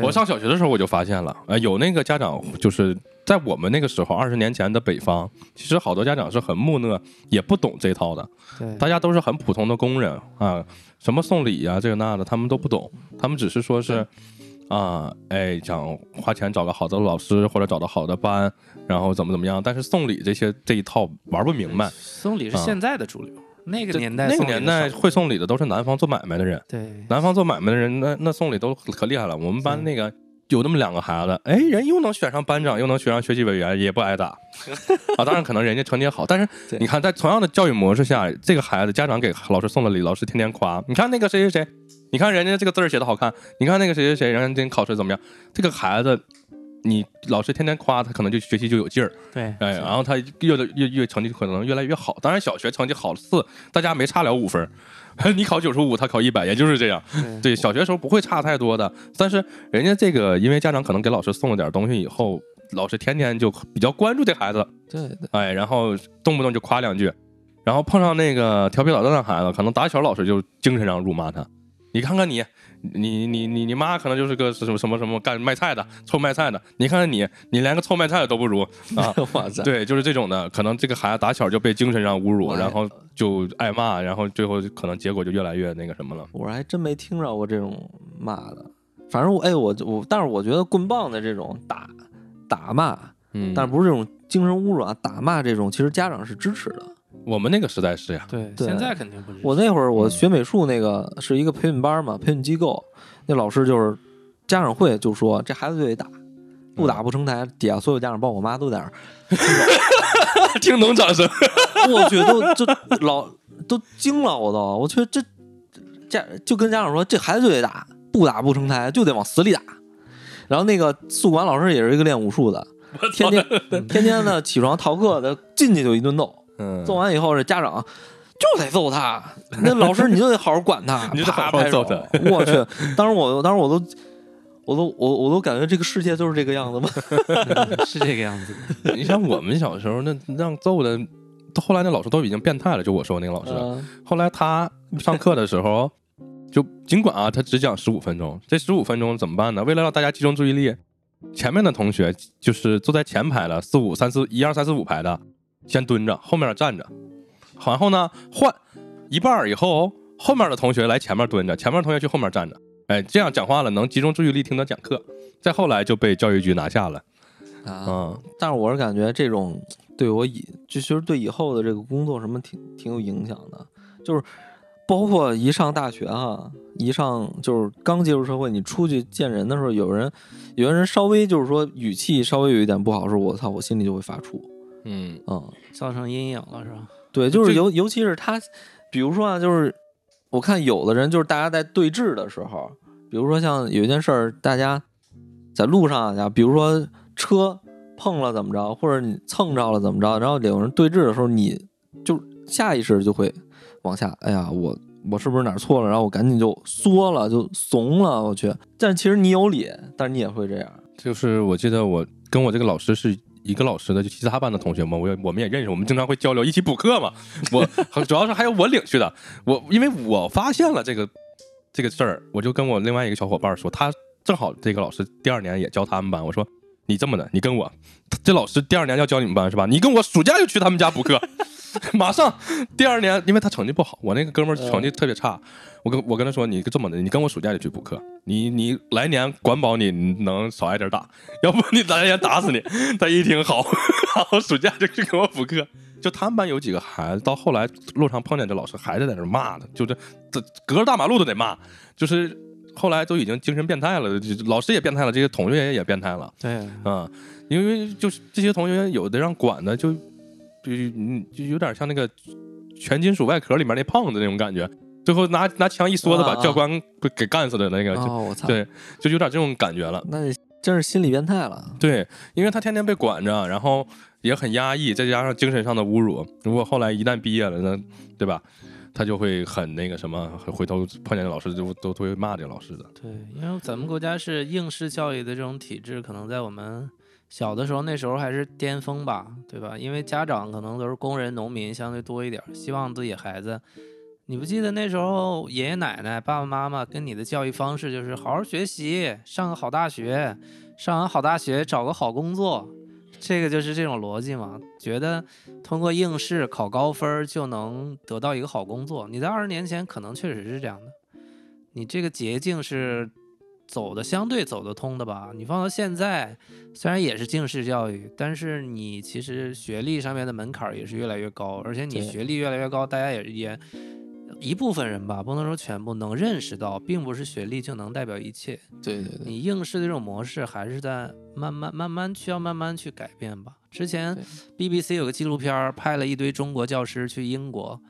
我上小学的时候我就发现了，呃，有那个家长就是在我们那个时候，二十年前的北方，其实好多家长是很木讷，也不懂这套的。对大家都是很普通的工人啊，什么送礼呀、这个那的，他们都不懂，他们只是说是啊，哎，想花钱找个好的老师或者找到好的班，然后怎么怎么样，但是送礼这些这一套玩不明白。送礼是啊现在的主流，那个年代那个年代会送礼的都是南方做买卖的人，对南方做买卖的人，那那送礼都可厉害了。我们班那个有那么两个孩子，哎，人又能选上班长，又能选上学习委员，也不挨打 啊。当然，可能人家成绩好，但是你看，在同样的教育模式下，这个孩子家长给老师送了礼，老师天天夸，你看那个谁谁谁，你看人家这个字儿写的好看，你看那个谁谁谁，人家今天考试怎么样？这个孩子。你老师天天夸他，可能就学习就有劲儿，对，哎，然后他越来越越成绩可能越来越好。当然，小学成绩好四，大家没差了五分，你考九十五，他考一百，也就是这样。对。对，小学时候不会差太多的，但是人家这个，因为家长可能给老师送了点东西以后，老师天天就比较关注这孩子，对对。哎，然后动不动就夸两句，然后碰上那个调皮捣蛋的孩子，可能打小老师就精神上辱骂他。你看看你，你你你你妈可能就是个什么什么什么干卖菜的，臭卖菜的。你看看你，你连个臭卖菜的都不如啊！哇塞，对，就是这种的，可能这个孩子打小就被精神上侮辱，然后就挨骂，然后最后可能结果就越来越那个什么了。我还真没听着过这种骂的。反正我哎，我我，但是我觉得棍棒的这种打打骂，嗯，但不是这种精神侮辱啊，打骂这种，其实家长是支持的。我们那个时代是呀，对，对现在肯定不是。我那会儿我嗯学美术那个是一个培训班嘛，培训机构，那老师就是家长会就说这孩子就得打，不打不成台。底下所有家长，包括我妈都在那儿，听懂掌声。我去，都就老都惊了，我都，我去这家就跟家长说，这孩子就得打，不打不成才，就得往死里打。然后那个宿管老师也是一个练武术的，天天天天的起床逃课的，进去就一顿揍，嗯，揍完以后这家长就得揍他，那老师你就得好好管他，你就得好好揍他。我去，当时我当时我都。我都我我都感觉这个世界就是这个样子吗？是这个样子。你像我们小时候那让揍的，后来那老师都已经变态了，就我说那个老师。嗯后来他上课的时候，就尽管啊，他只讲十五分钟，这十五分钟怎么办呢？为了让大家集中注意力，前面的同学就是坐在前排的四五三四一二三四五排的，先蹲着，后面站着，然后呢换一半儿以后，后面的同学来前面蹲着，前面的同学去后面站着，哎，这样讲话了能集中注意力听他讲课。再后来就被教育局拿下了，啊，嗯，但是我是感觉这种对我以就其实对以后的这个工作什么挺挺有影响的，就是包括一上大学哈，一上就是刚接触社会，你出去见人的时候，有人有的人稍微就是说语气稍微有一点不好的时候，我操，我心里就会发怵，嗯，嗯，造成阴影了是吧？对，就是尤尤其是他，比如说啊，就是我看有的人就是大家在对峙的时候，比如说像有一件事儿，大家在路上啊，比如说车碰了怎么着，或者你蹭着了怎么着，然后有人对峙的时候，你就下意识就会往下，哎呀，我我是不是哪儿错了？然后我赶紧就缩了，就怂了，我去。但其实你有理，但是你也会这样。就是我记得我跟我这个老师是一个老师的，就其他班的同学嘛，我我们也认识，我们经常会交流，一起补课嘛。我主要是还有我领去的，我因为我发现了这个这个事儿，我就跟我另外一个小伙伴说，他正好这个老师第二年也教他们班，我说你这么的，你跟我，这老师第二年要教你们班是吧？你跟我暑假就去他们家补课。马上第二年，因为他成绩不好，我那个哥们儿成绩特别差，我跟我跟他说，你这么的，你跟我暑假就去补课，你你来年管保你能少挨点打，要不你来年打死你。他一听好，然后暑假就去给我补课。就他们班有几个孩子，到后来路上碰见这老师，还是在那骂呢，就这这隔着大马路都得骂，就是后来都已经精神变态了，就老师也变态了，这些同学也也变态了。对，啊、因为就是这些同学有的让管的就就嗯就有点像那个全金属外壳里面那胖子那种感觉，最后拿拿枪一梭子把教官给给干死的那个，就哦，我操，对，就有点这种感觉了。那真是心理变态了。对，因为他天天被管着，然后也很压抑，再加上精神上的侮辱。如果后来一旦毕业了，那对吧？他就会很那个什么，回头碰见老师就都都会骂这个老师的。对，因为咱们国家是应试教育的这种体制，可能在我们小的时候，那时候还是巅峰吧，对吧？因为家长可能都是工人、农民相对多一点，希望自己孩子。你不记得那时候爷爷奶奶、爸爸妈妈跟你的教育方式就是好好学习，上个好大学，上完好大学找个好工作，这个就是这种逻辑嘛？觉得通过应试考高分就能得到一个好工作。你在二十年前可能确实是这样的，你这个捷径是走的相对走得通的吧？你放到现在，虽然也是应试教育，但是你其实学历上面的门槛也是越来越高，而且你学历越来越高，大家也也一部分人吧，不能说全部能认识到，并不是学历就能代表一切。对对对，你应试的这种模式还是在慢慢慢慢需要慢慢去改变吧。之前 BBC 有个纪录片儿，派了一堆中国教师去英国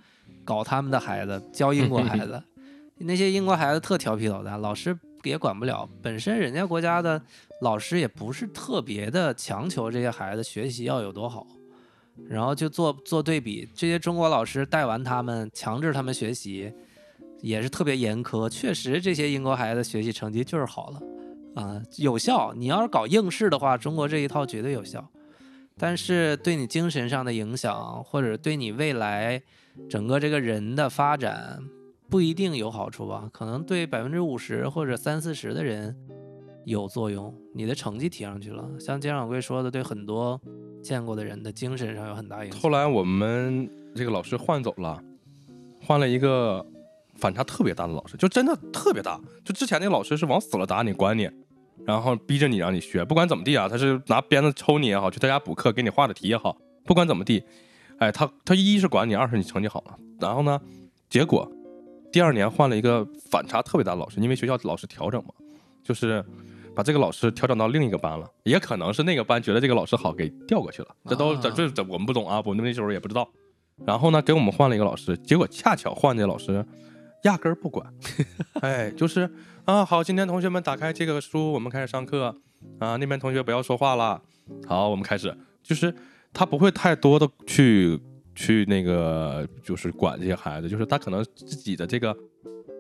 搞他们的孩子，教英国孩子。那些英国孩子特调皮捣蛋，老师也管不了。本身人家国家的老师也不是特别的强求这些孩子学习要有多好，然后就做做对比，这些中国老师带完他们，强制他们学习，也是特别严苛。确实，这些英国孩子学习成绩就是好了啊、有效。你要是搞应试的话，中国这一套绝对有效。但是对你精神上的影响，或者对你未来整个这个人的发展，不一定有好处吧？可能对百分之五十或者三四十的人有作用，你的成绩提上去了。像金掌柜说的，对很多见过的人的精神上有很大影响。后来我们这个老师换走了，换了一个反差特别大的老师，就真的特别大。就之前那个老师是往死了打你，管你，然后逼着你让你学，不管怎么地啊，他是拿鞭子抽你也好，去他家补课给你画的题也好，不管怎么地，哎，他他一是管你，二是你成绩好了。然后呢，结果第二年换了一个反差特别大的老师，因为学校老师调整嘛，就是。把这个老师调整到另一个班了，也可能是那个班觉得这个老师好，给调过去了。这都这啊这这我们不懂啊，我们那时候也不知道。然后呢，给我们换了一个老师，结果恰巧换这老师压根儿不管，哎，就是啊，好，今天同学们打开这个书，我们开始上课啊，那边同学不要说话了，好，我们开始，就是他不会太多的去去那个就是管这些孩子，就是他可能自己的这个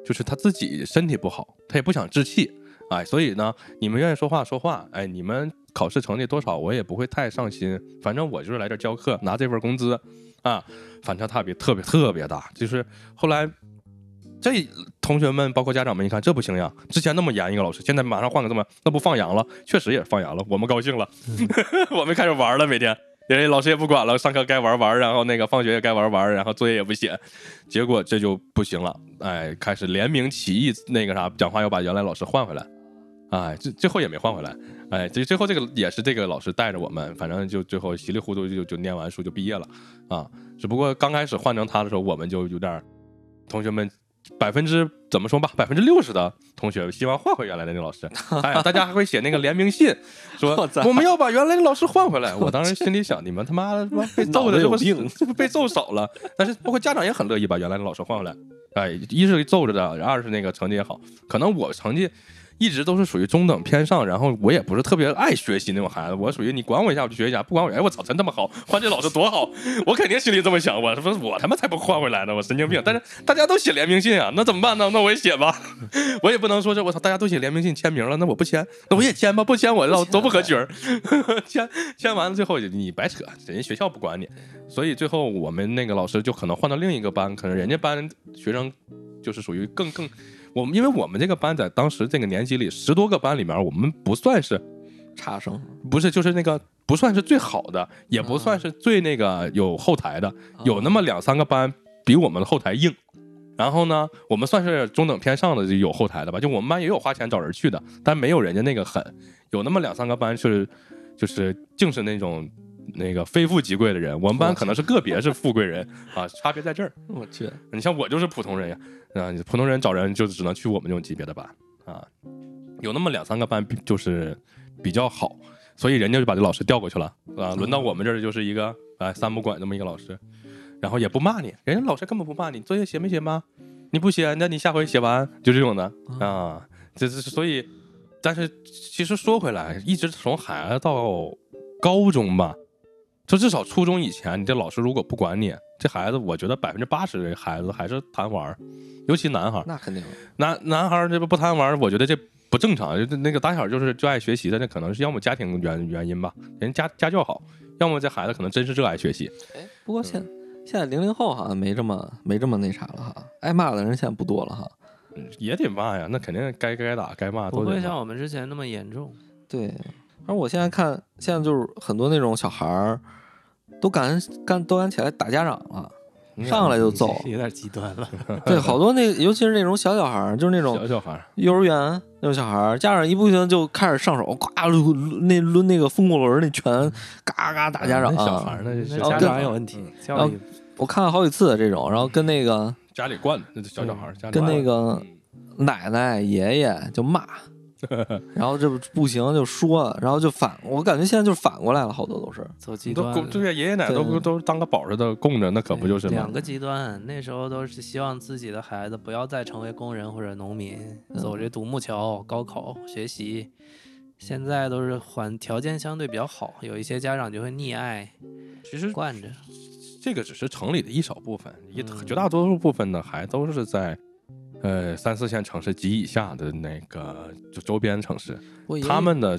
就是他自己身体不好，他也不想置气。哎，所以呢，你们愿意说话说话，哎，你们考试成绩多少我也不会太上心，反正我就是来这教课，拿这份工资啊，反差特别特别特别大。就是后来这同学们包括家长们一看，这不行呀，之前那么严一个老师，现在马上换个这么，那不放羊了？确实也是放羊了，我们高兴了，我们开始玩了，每天。人家老师也不管了，上课该玩玩，然后那个放学也该玩玩，然后作业也不写，结果这就不行了，哎，开始联名起义，那个啥，讲话要把原来老师换回来，哎，最最后也没换回来，哎，最最后这个也是这个老师带着我们，反正就最后稀里糊涂就就念完书就毕业了，啊，只不过刚开始换成他的时候，我们就有点同学们。百分之怎么说吧，百分之六十的同学希望换回原来的那个老师，哎，大家还会写那个联名信，说我们要把原来的老师换回来。我当时心里想，你们他妈的被揍的 被揍少了。但是包括家长也很乐意把原来的老师换回来，哎，一是揍着的，二是那个成绩也好，可能我成绩。一直都是属于中等偏上，然后我也不是特别爱学习那种孩子，我属于你管我一下我就学一下，不管我，哎我操，真这么好，换这老师多好，我肯定心里这么想，我说我他妈才不换回来呢，我神经病。但是大家都写联名信啊，那怎么办呢？那我也写吧，我也不能说这我操，大家都写联名信签名了，那我不签，那我也签吧，不签我老多不合群儿，签签完了最后你白扯，人家学校不管你，所以最后我们那个老师就可能换到另一个班，可能人家班学生就是属于更更。我们因为我们这个班在当时这个年级里十多个班里面，我们不算是差生，不是就是那个不算是最好的，也不算是最那个有后台的，有那么两三个班比我们的后台硬。然后呢，我们算是中等偏上的就有后台的吧，就我们班也有花钱找人去的，但没有人家那个狠。有那么两三个班是就是净是那种那个非富即贵的人，我们班可能是个别是富贵人啊，差别在这儿。我去，你像我就是普通人呀。啊，普通人找人就只能去我们这种级别的班啊，有那么两三个班就是比较好，所以人家就把这老师调过去了啊。轮到我们这儿就是一个哎三不管这么一个老师，然后也不骂你，人家老师根本不骂你，作业写没写吗？你不写，那你下回写完就这种的啊。这这所以，但是其实说回来，一直从孩子到高中吧。就至少初中以前，你这老师如果不管你，这孩子我觉得百分之八十的孩子还是贪玩，尤其男孩。那肯定。男男孩这不不贪玩，我觉得这不正常。就那个打小就是就爱学习的，那可能是要么家庭原原因吧，人家家教好；要么这孩子可能真是热爱学习。哎，不过现现在零零后好像没这么没这么那啥了哈，挨骂的人现在不多了哈。也得骂呀，那肯定该该打该骂。不会像我们之前那么严重。对。而我现在看，现在就是很多那种小孩儿，都敢敢都敢起来打家长了，上来就揍，有点极端了。对，好多那尤其是那种小小孩儿，就是那种小小孩儿，幼儿园那种小孩儿，家长一不行就开始上手，呱抡那抡那个风火轮那拳，嘎嘎打家长。小孩儿那家长有问题。然后我看了好几次这种，然后跟那个家里惯的小小孩儿，跟那个奶奶爷爷就骂。然后这不不行就说，然后就反，我感觉现在就是反过来了，好多都是走极端。对呀爷爷奶奶都都当个宝似的供着，那可不就是吗两个极端？那时候都是希望自己的孩子不要再成为工人或者农民，走这独木桥，高考学习。现在都是环条件相对比较好，有一些家长就会溺爱，其实惯着。这个只是城里的一少部分，一绝大多数部分的还都是在。呃，三四线城市及以下的那个就周边城市，他们的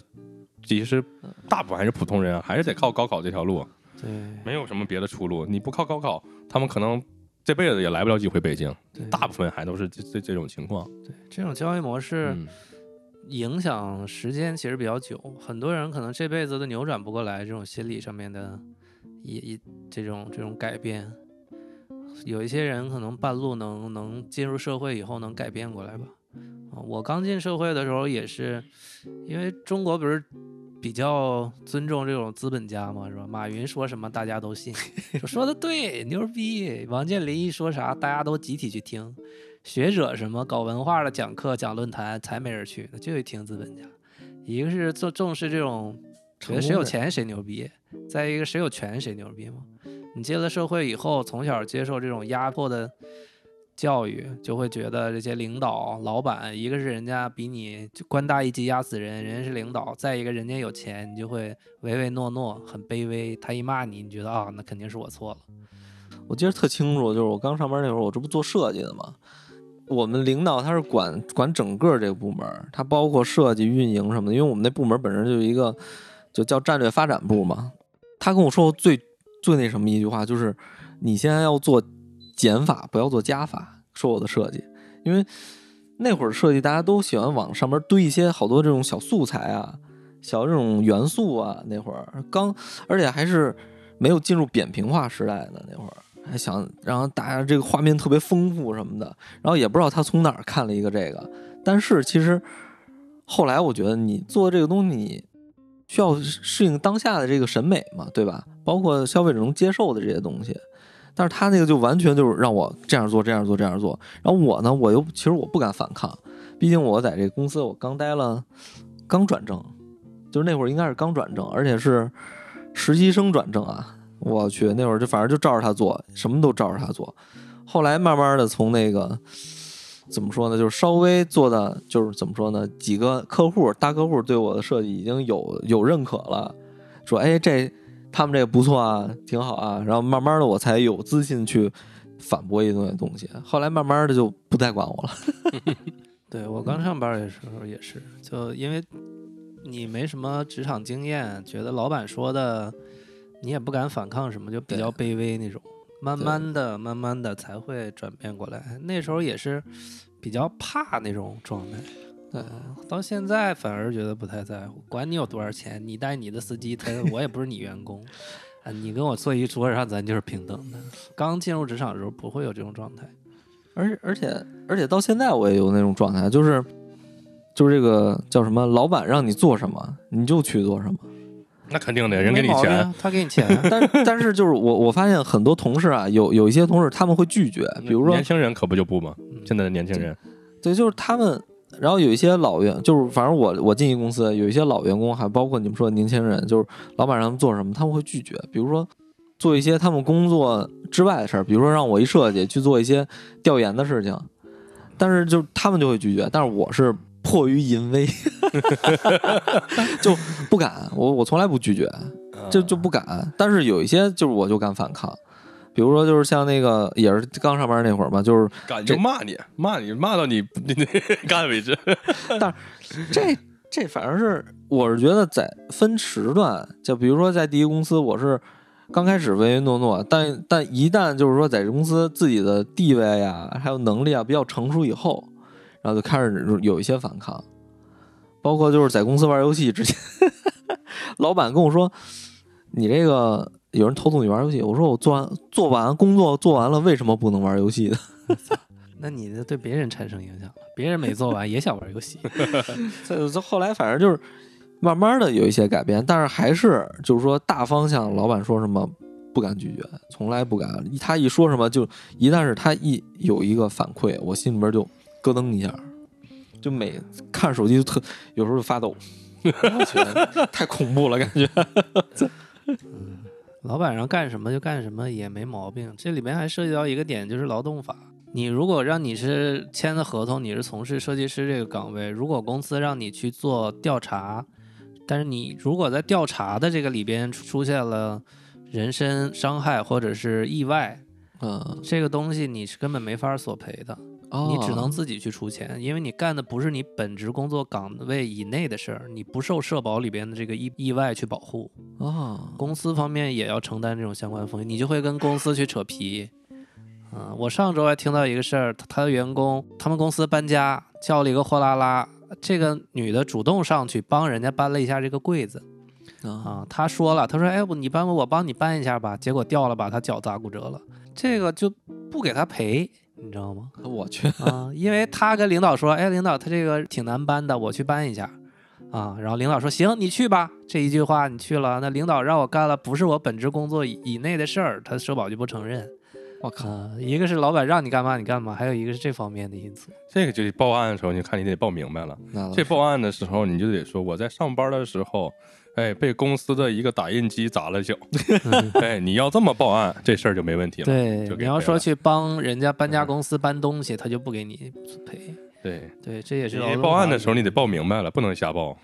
其实大部分还是普通人，还是得靠高考这条路。对，没有什么别的出路。你不靠高考，他们可能这辈子也来不了几回北京。大部分还都是这这这种情况。对，这种教育模式影响时间其实比较久，很多人可能这辈子都扭转不过来这种心理上面的一一这种这种改变。有一些人可能半路能能进入社会以后能改变过来吧。啊，我刚进社会的时候也是，因为中国不是比较尊重这种资本家嘛，是吧？马云说什么大家都信，说的对，牛逼。王健林一说啥，大家都集体去听。学者什么搞文化的讲课讲论坛才没人去，就得听资本家。一个是重重视这种，觉得谁有钱谁牛逼；再一个谁有权谁牛逼嘛。你进了社会以后，从小接受这种压迫的教育，就会觉得这些领导、老板，一个是人家比你官大一级压死人，人家是领导；再一个人家有钱，你就会唯唯诺诺，很卑微。他一骂你，你觉得啊，那肯定是我错了。我记得特清楚，就是我刚上班那会儿，我这不做设计的嘛，我们领导他是管管整个这个部门，他包括设计、运营什么的。因为我们那部门本身就一个就叫战略发展部嘛。他跟我说过最最那什么一句话，就是你现在要做减法，不要做加法。说我的设计，因为那会儿设计大家都喜欢往上面堆一些好多这种小素材啊、小这种元素啊。那会儿刚，而且还是没有进入扁平化时代的那会儿。还想让大家这个画面特别丰富什么的，然后也不知道他从哪儿看了一个这个，但是其实后来我觉得你做这个东西，你需要适应当下的这个审美嘛，对吧？包括消费者能接受的这些东西，但是他那个就完全就是让我这样做这样做这样做，然后我呢，我又其实我不敢反抗，毕竟我在这公司我刚待了，刚转正，就是那会儿应该是刚转正，而且是实习生转正啊。我去，那会儿就反正就照着他做，什么都照着他做。后来慢慢的从那个怎么说呢，就是稍微做的就是怎么说呢，几个客户大客户对我的设计已经有有认可了，说哎这他们这个不错啊，挺好啊。然后慢慢的我才有自信去反驳一些东西。后来慢慢的就不再管我了。对我刚上班的时候也是，就因为你没什么职场经验，觉得老板说的。你也不敢反抗什么，就比较卑微那种。慢慢的、慢慢的才会转变过来。那时候也是比较怕那种状态。对，到现在反而觉得不太在乎，管你有多少钱，你带你的司机，他我也不是你员工啊，你跟我坐一桌上，咱就是平等的。刚进入职场的时候不会有这种状态，而而且而且到现在我也有那种状态，就是就是这个叫什么，老板让你做什么，你就去做什么。那肯定的，人给你钱，他给你钱。但但是就是我我发现很多同事啊，有有一些同事他们会拒绝，比如说年轻人可不就不吗？现在的年轻人，对，就是他们。然后有一些老员，就是反正我我进一公司，有一些老员工，还包括你们说的年轻人，就是老板让他们做什么，他们会拒绝。比如说做一些他们工作之外的事儿，比如说让我一设计去做一些调研的事情，但是就他们就会拒绝。但是我是。迫于淫威，就不敢。我我从来不拒绝，就就不敢。但是有一些就是我就敢反抗，比如说就是像那个也是刚上班那会儿嘛，就是敢就骂你，骂你骂到你 你干为止。但是这这反正是我是觉得在分时段，就比如说在第一公司，我是刚开始唯唯诺诺，但但一旦就是说在这公司自己的地位呀还有能力啊比较成熟以后。然后就开始有一些反抗，包括就是在公司玩游戏之前，老板跟我说：“你这个有人偷偷你玩游戏。”我说：“我做完做完工作做完了，为什么不能玩游戏呢？” 那你对别人产生影响了，别人没做完也想玩游戏。这这后来反正就是慢慢的有一些改变，但是还是就是说大方向，老板说什么不敢拒绝，从来不敢。他一说什么，就一旦是他一有一个反馈，我心里边就。咯噔一下，就每看手机就特，有时候就发抖，太恐怖了，感觉。老板让干什么就干什么也没毛病。这里面还涉及到一个点，就是劳动法。你如果让你是签的合同，你是从事设计师这个岗位，如果公司让你去做调查，但是你如果在调查的这个里边出现了人身伤害或者是意外，嗯，这个东西你是根本没法索赔的。你只能自己去出钱，因为你干的不是你本职工作岗位以内的事儿，你不受社保里边的这个意意外去保护啊。公司方面也要承担这种相关风险，你就会跟公司去扯皮。嗯，我上周还听到一个事儿，他的员工他们公司搬家叫了一个货拉拉，这个女的主动上去帮人家搬了一下这个柜子啊。他说了，他说：“哎，你搬我帮你搬一下吧。”结果掉了，把他脚砸骨折了，这个就不给他赔。你知道吗？我去啊，因为他跟领导说：“哎，领导，他这个挺难搬的，我去搬一下。”啊，然后领导说：“行，你去吧。”这一句话你去了，那领导让我干了不是我本职工作以内的事儿，他社保就不承认。我靠，一个是老板让你干嘛你干嘛，还有一个是这方面的因素。这个就报案的时候，你看你得报明白了。这报案的时候，你就得说我在上班的时候。哎，被公司的一个打印机砸了脚。哎，你要这么报案，这事儿就没问题了。对，你要说去帮人家搬家公司搬东西，他就不给你赔。对对，这也是。你报案的时候，你得报明白了，不能瞎报。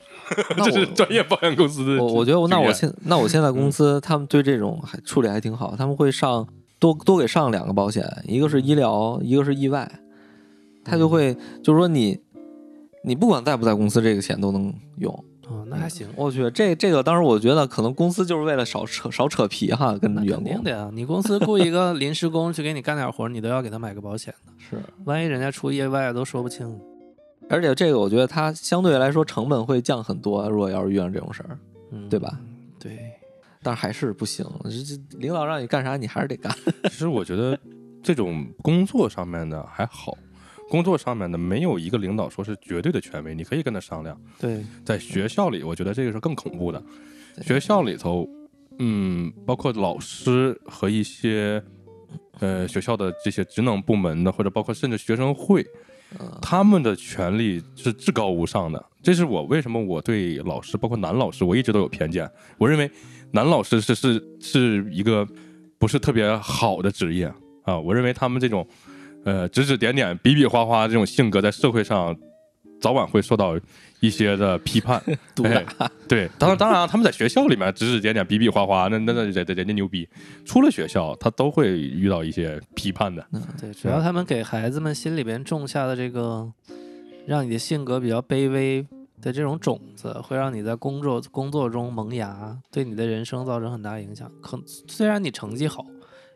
这 是专业保险公司的。我我觉得，那我现那我现在公司他们对这种还处理还挺好，他们会上多多给上两个保险，一个是医疗，一个是意外。他就会就是说你你不管在不在公司，这个钱都能用。哦，那还行。我去，这这个当时我觉得可能公司就是为了少扯少扯皮哈，跟员工肯定的呀，你公司雇一个临时工去给你干点活，你都要给他买个保险的，是，万一人家出意外都说不清。而且这个我觉得它相对来说成本会降很多，如果要是遇上这种事儿，嗯，对吧？对，但是还是不行，这这领导让你干啥你还是得干。其实我觉得这种工作上面的还好，工作上面的没有一个领导说是绝对的权威，你可以跟他商量。对，在学校里，我觉得这个是更恐怖的。学校里头，嗯，包括老师和一些呃学校的这些职能部门的，或者包括甚至学生会，嗯他们的权利是至高无上的。这是我为什么我对老师，包括男老师，我一直都有偏见。我认为男老师是是是一个不是特别好的职业啊。我认为他们这种呃指指点点、比比划划这种性格，在社会上早晚会受到一些的批判。对，当然当然啊，他们在学校里面指指点点、比比划划，那那那人人人家牛逼。出了学校，他都会遇到一些批判的。嗯对，主要他们给孩子们心里边种下的这个，让你的性格比较卑微的这种种子，会让你在工作工作中萌芽，对你的人生造成很大影响。可虽然你成绩好，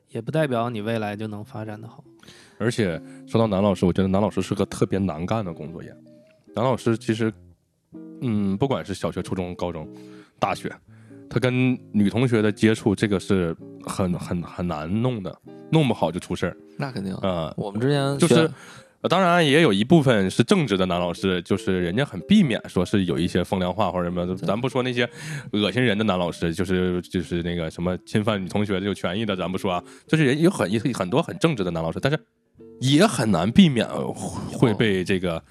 也不代表你未来就能发展的好。而且说到男老师，我觉得男老师是个特别难干的工作也。男老师其实，嗯，不管是小学、初中、高中、大学，他跟女同学的接触，这个是很很很难弄的，弄不好就出事儿。那肯定。呃，我们之前就是当然也有一部分是正直的男老师，就是人家很避免说是有一些风凉话或者什么，咱不说那些恶心人的男老师，就是就是那个什么侵犯女同学这种权益的，咱不说啊，就是人有很很多很正直的男老师，但是也很难避免会被这个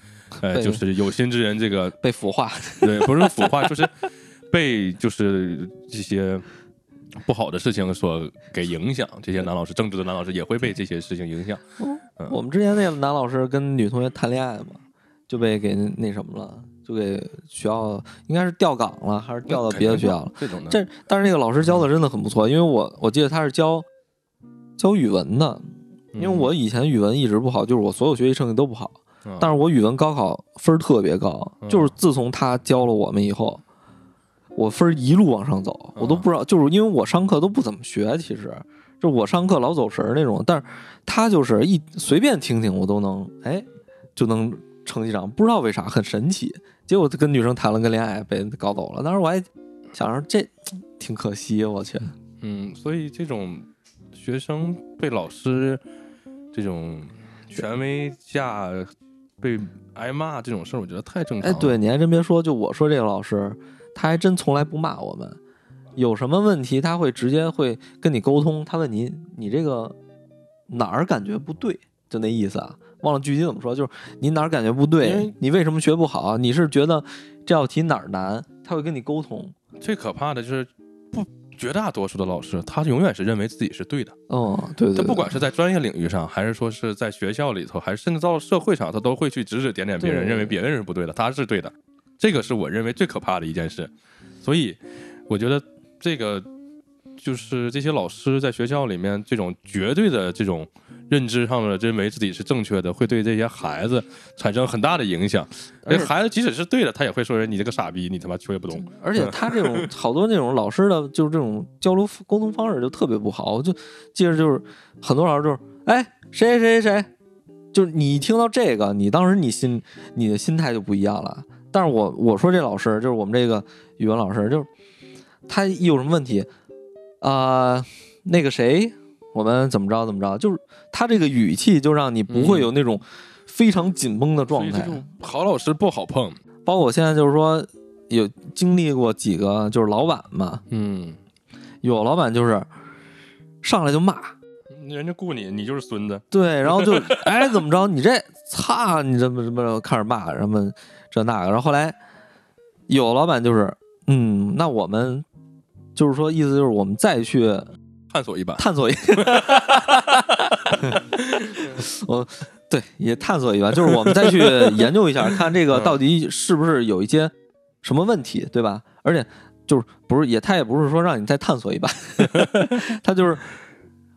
呃，就是有心之人这个被腐化，对，不是腐化，就是被就是这些不好的事情所给影响。这些男老师，正直的男老师也会被这些事情影响。嗯我们之前那个男老师跟女同学谈恋爱嘛，就被给那那什么了，就给学校应该是调岗了，还是调到别的学校了。这种的，这但是那个老师教的真的很不错，因为我我记得他是教教语文的，因为我以前语文一直不好，就是我所有学习成绩都不好，嗯，但是我语文高考分儿特别高，嗯就是自从他教了我们以后，我分儿一路往上走，我都不知道，就是因为我上课都不怎么学，其实就我上课老走神儿那种，但是他就是一随便听听我都能，哎，就能成绩涨，不知道为啥很神奇。结果跟女生谈了个恋爱，被人搞走了。当时我还想着这挺可惜，我去，嗯，所以这种学生被老师这种权威下被挨骂这种事儿，我觉得太正常哎，了。对，你还真别说，就我说这个老师，他还真从来不骂我们，有什么问题他会直接会跟你沟通，他问你你这个哪儿感觉不对，就那意思啊，忘了具体怎么说，就是你哪儿感觉不对为，你为什么学不好，你是觉得这道题哪儿难，他会跟你沟通。最可怕的就是不绝大多数的老师，他永远是认为自己是对的。哦，对对对，他不管是在专业领域上，还是说是在学校里头，还是甚至到了社会上，他都会去指指点点别人，认为别人是不对的，他是对的。这个是我认为最可怕的一件事。所以，我觉得这个就是这些老师在学校里面这种绝对的这种认知上的认为自己是正确的，会对这些孩子产生很大的影响。而孩子即使是对的，他也会说人你这个傻逼，你他妈学不懂。而且他这种 好多那种老师的，就是这种交流沟通方式就特别不好。我就记着就是很多老师就是，哎，谁谁谁谁，就是你一听到这个，你当时你心你的心态就不一样了。但是我我说这老师就是我们这个语文老师，就是他一有什么问题，啊、那个谁，我们怎么着怎么着，就是他这个语气就让你不会有那种非常紧绷的状态。好老师不好碰。包括我现在就是说有经历过几个就是老板嘛，嗯，有老板就是上来就骂，人家雇你，你就是孙子。对，然后就哎怎么着，你这擦，你这么这么开始骂，什么这那个，然后后来有老板就是嗯，那我们就是说意思就是我们再去探索一把，探索一，我对也探索一番，就是我们再去研究一下，看这个 到底是不是有一些什么问题，对吧？而且就是不是也他也不是说让你再探索一把，他就是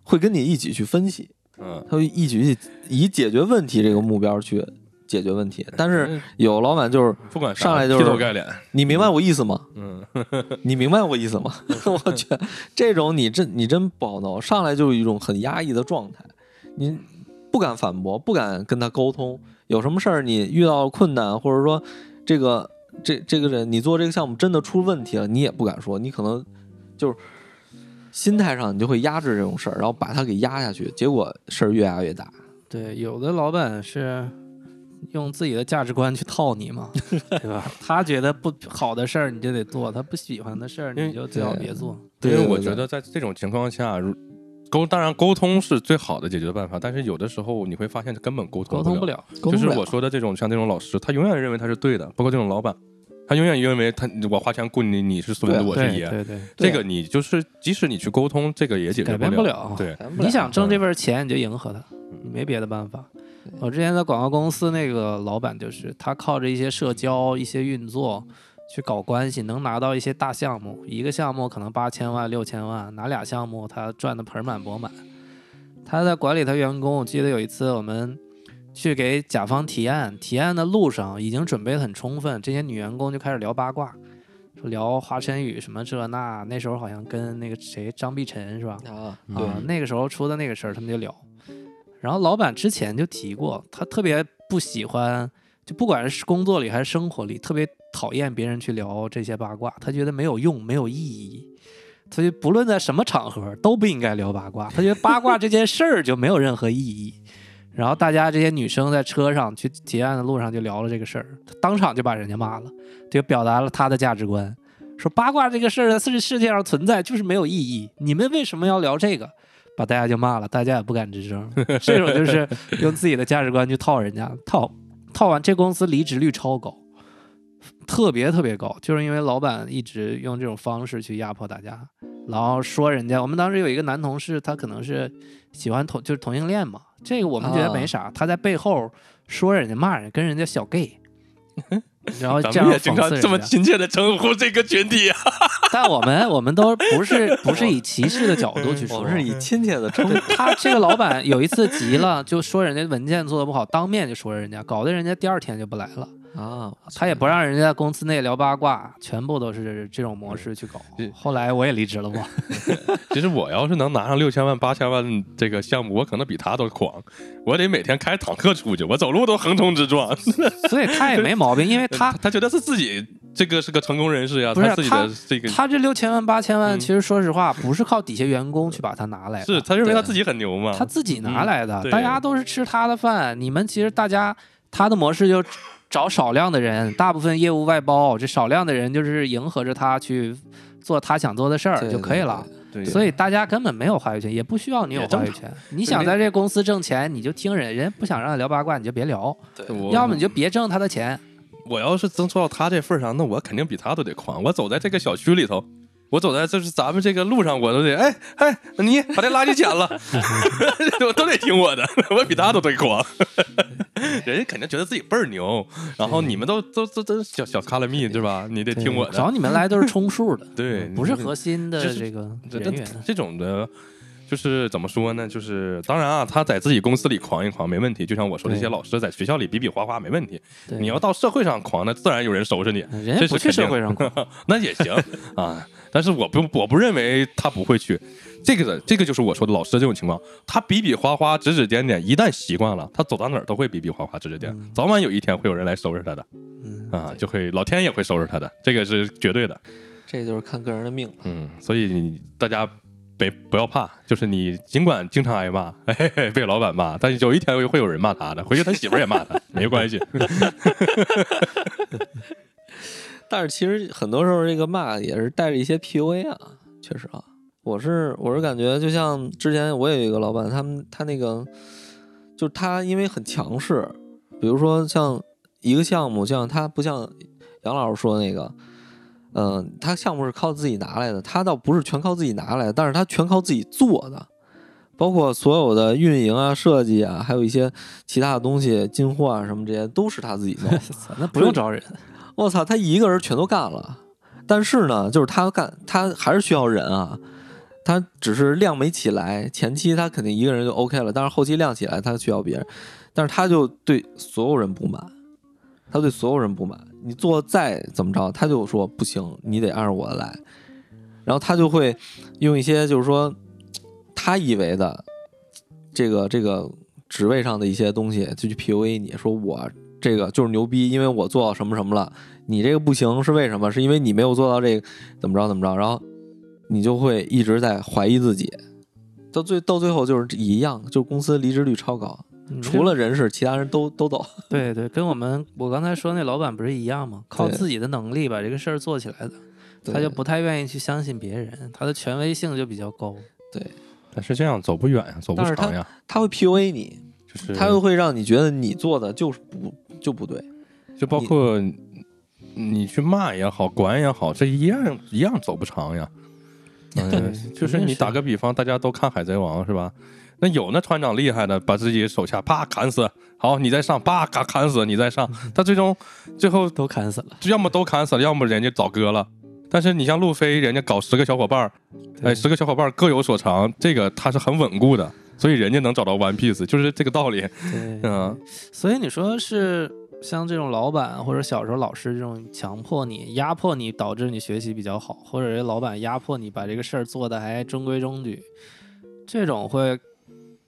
会跟你一起去分析，嗯，他会一起去以解决问题这个目标去解决问题。但是有老板就是不管上来就是劈头盖脸，你明白我意思吗？嗯，你明白我意思吗？我去这种你真你真不好弄，上来就是一种很压抑的状态，你不敢反驳，不敢跟他沟通。有什么事儿你遇到困难，或者说这个这这个人你做这个项目真的出问题了，你也不敢说，你可能就是心态上你就会压制这种事儿，然后把它给压下去，结果事儿越压越大。对，有的老板是用自己的价值观去套你嘛，对吧？他觉得不好的事儿你就得做，他不喜欢的事儿你就最好别做。因为我觉得在这种情况下，沟当然沟通是最好的解决办法，但是有的时候你会发现根本沟通不沟通不。了，就是我说的这种像这种老师，他永远认为他是对的，包括这种老板，他永远认为他我花钱雇你，你是孙子，我是爷。对对对，这个你就是即使你去沟通，这个也解决改变不不了。对，改不了你想挣这份钱，你就迎合他，你没别的办法。我之前在广告公司那个老板就是，他靠着一些社交、一些运作去搞关系，能拿到一些大项目，一个项目可能八千万、六千万，拿俩项目他赚的盆满钵满。他在管理他员工，我记得有一次我们去给甲方提案，提案的路上已经准备得很充分，这些女员工就开始聊八卦，说聊华晨宇什么这那，那时候好像跟那个谁张碧晨是吧？啊，嗯对啊，那个时候出的那个事儿，他们就聊。然后老板之前就提过，他特别不喜欢，就不管是工作里还是生活里，特别讨厌别人去聊这些八卦，他觉得没有用，没有意义。他就不论在什么场合都不应该聊八卦，他觉得八卦这件事儿就没有任何意义。然后大家这些女生在车上去结案的路上就聊了这个事儿，他当场就把人家骂了，就表达了他的价值观，说八卦这个事儿在世世界上存在就是没有意义，你们为什么要聊这个？把大家就骂了，大家也不敢吱声。这种就是 用自己的价值观去套人家，套套完这公司离职率超高，特别特别高，就是因为老板一直用这种方式去压迫大家，然后说人家。我们当时有一个男同事，他可能是喜欢同就是同性恋嘛，这个我们觉得没啥，他在背后说人家骂人，跟人家小 gay。然后咱这样们也经常这么亲切的称呼这个群体啊。但我们我们都不是不是以歧视的角度去说，我们是以亲切的称呼他这个老板有一次急了，就说人家文件做的不好，当面就说人家，搞得人家第二天就不来了。啊，他也不让人家在公司内聊八卦，全部都是这种模式去搞。后来我也离职了嘛，其实我要是能拿上六千万、八千万这个项目，我可能比他都狂。我得每天开坦克出去，我走路都横冲直撞。所以他也没毛病，因为他 他觉得是自己这个是个成功人士呀，不是他自己的这个他这六千万八千万，嗯其实说实话不是靠底下员工去把他拿来的，是他认为他自己很牛嘛。他自己拿来的，嗯大家都是吃他的饭。你们其实大家他的模式就找少量的人，大部分业务外包，这少量的人就是迎合着他去做他想做的事儿就可以了。对所以大家根本没有话语权，也不需要你有话语权。你想在这公司挣钱，你就听人，人家不想让你聊八卦，你就别聊，对要么你就别挣他的钱。我要是真做到他这份儿上，那我肯定比他都得狂。我走在这个小区里头，我走在就是咱们这个路上，我都得哎哎，你把这垃圾捡了，我都得听我的，我比他都得狂。人家肯定觉得自己倍儿牛，然后你们都都都都小小卡拉蜜对吧？你得听我的。找你们来都是充数的，对不是核心的就是这个人员。这种的，就是怎么说呢？就是当然啊，他在自己公司里狂一狂没问题，就像我说的，这些老师在学校里比比划划没问题。对你要到社会上狂，那自然有人收拾你。人家不去社会上狂，那也行啊。但是我不我不认为他不会去，这个的这个就是我说的老师这种情况，他比比划划指指点点，一旦习惯了，他走到哪儿都会比比划划指指点，嗯早晚有一天会有人来收拾他的嗯啊，就会老天也会收拾他的，这个是绝对的。这就是看个人的命了。嗯，所以大家别不要怕，就是你尽管经常挨骂，嘿嘿被老板骂，但是有一天会有人骂他的，回去他媳妇也骂他，没关系。但是其实很多时候这个骂也是带着一些 PUA 啊，确实啊，我是我是感觉就像之前我有一个老板，他们他那个就是他因为很强势，比如说像一个项目，像他不像杨老师说的那个，嗯、他项目是靠自己拿来的，他倒不是全靠自己拿来的，但是他全靠自己做的。包括所有的运营啊、设计啊，还有一些其他的东西、进货啊什么这些，都是他自己弄的。那不用招人，我操，他一个人全都干了，但是呢，就是他干，他还是需要人啊。他只是量没起来，前期他肯定一个人就 OK 了，但是后期量起来，他需要别人，但是他就对所有人不满，他对所有人不满，你做再怎么着，他就说不行，你得按照我的来，然后他就会用一些就是说他以为的这个这个职位上的一些东西，就去 PUA 你说我这个就是牛逼，因为我做到什么什么了，你这个不行是为什么？是因为你没有做到这个怎么着怎么着，然后你就会一直在怀疑自己，到最到最后就是一样，就公司离职率超高，嗯除了人事，其他人都都走。对对，跟我们我刚才说那老板不是一样吗？靠自己的能力把这个事儿做起来的，他就不太愿意去相信别人，他的权威性就比较高。对但是这样走不远呀，走不长呀，他会 PUA 你，就是他又会让你觉得你做的就是不就不对。就包括你去骂也好，管也好，这一样一样走不长呀。嗯，就是你打个比方，大家都看《海贼王》是吧？那有那船长厉害的，把自己手下啪砍死，好，你再上，啪砍砍死，你再上，他最终最后都砍死了，要么都砍死了，要么人家早割了。但是你像路飞，人家搞十个小伙伴儿，哎，十个小伙伴儿各有所长，这个他是很稳固的，所以人家能找到 One Piece，就是这个道理。对，嗯，所以你说是像这种老板或者小时候老师这种强迫你、压迫你，导致你学习比较好，或者是老板压迫你把这个事儿做的还中规中矩，这种会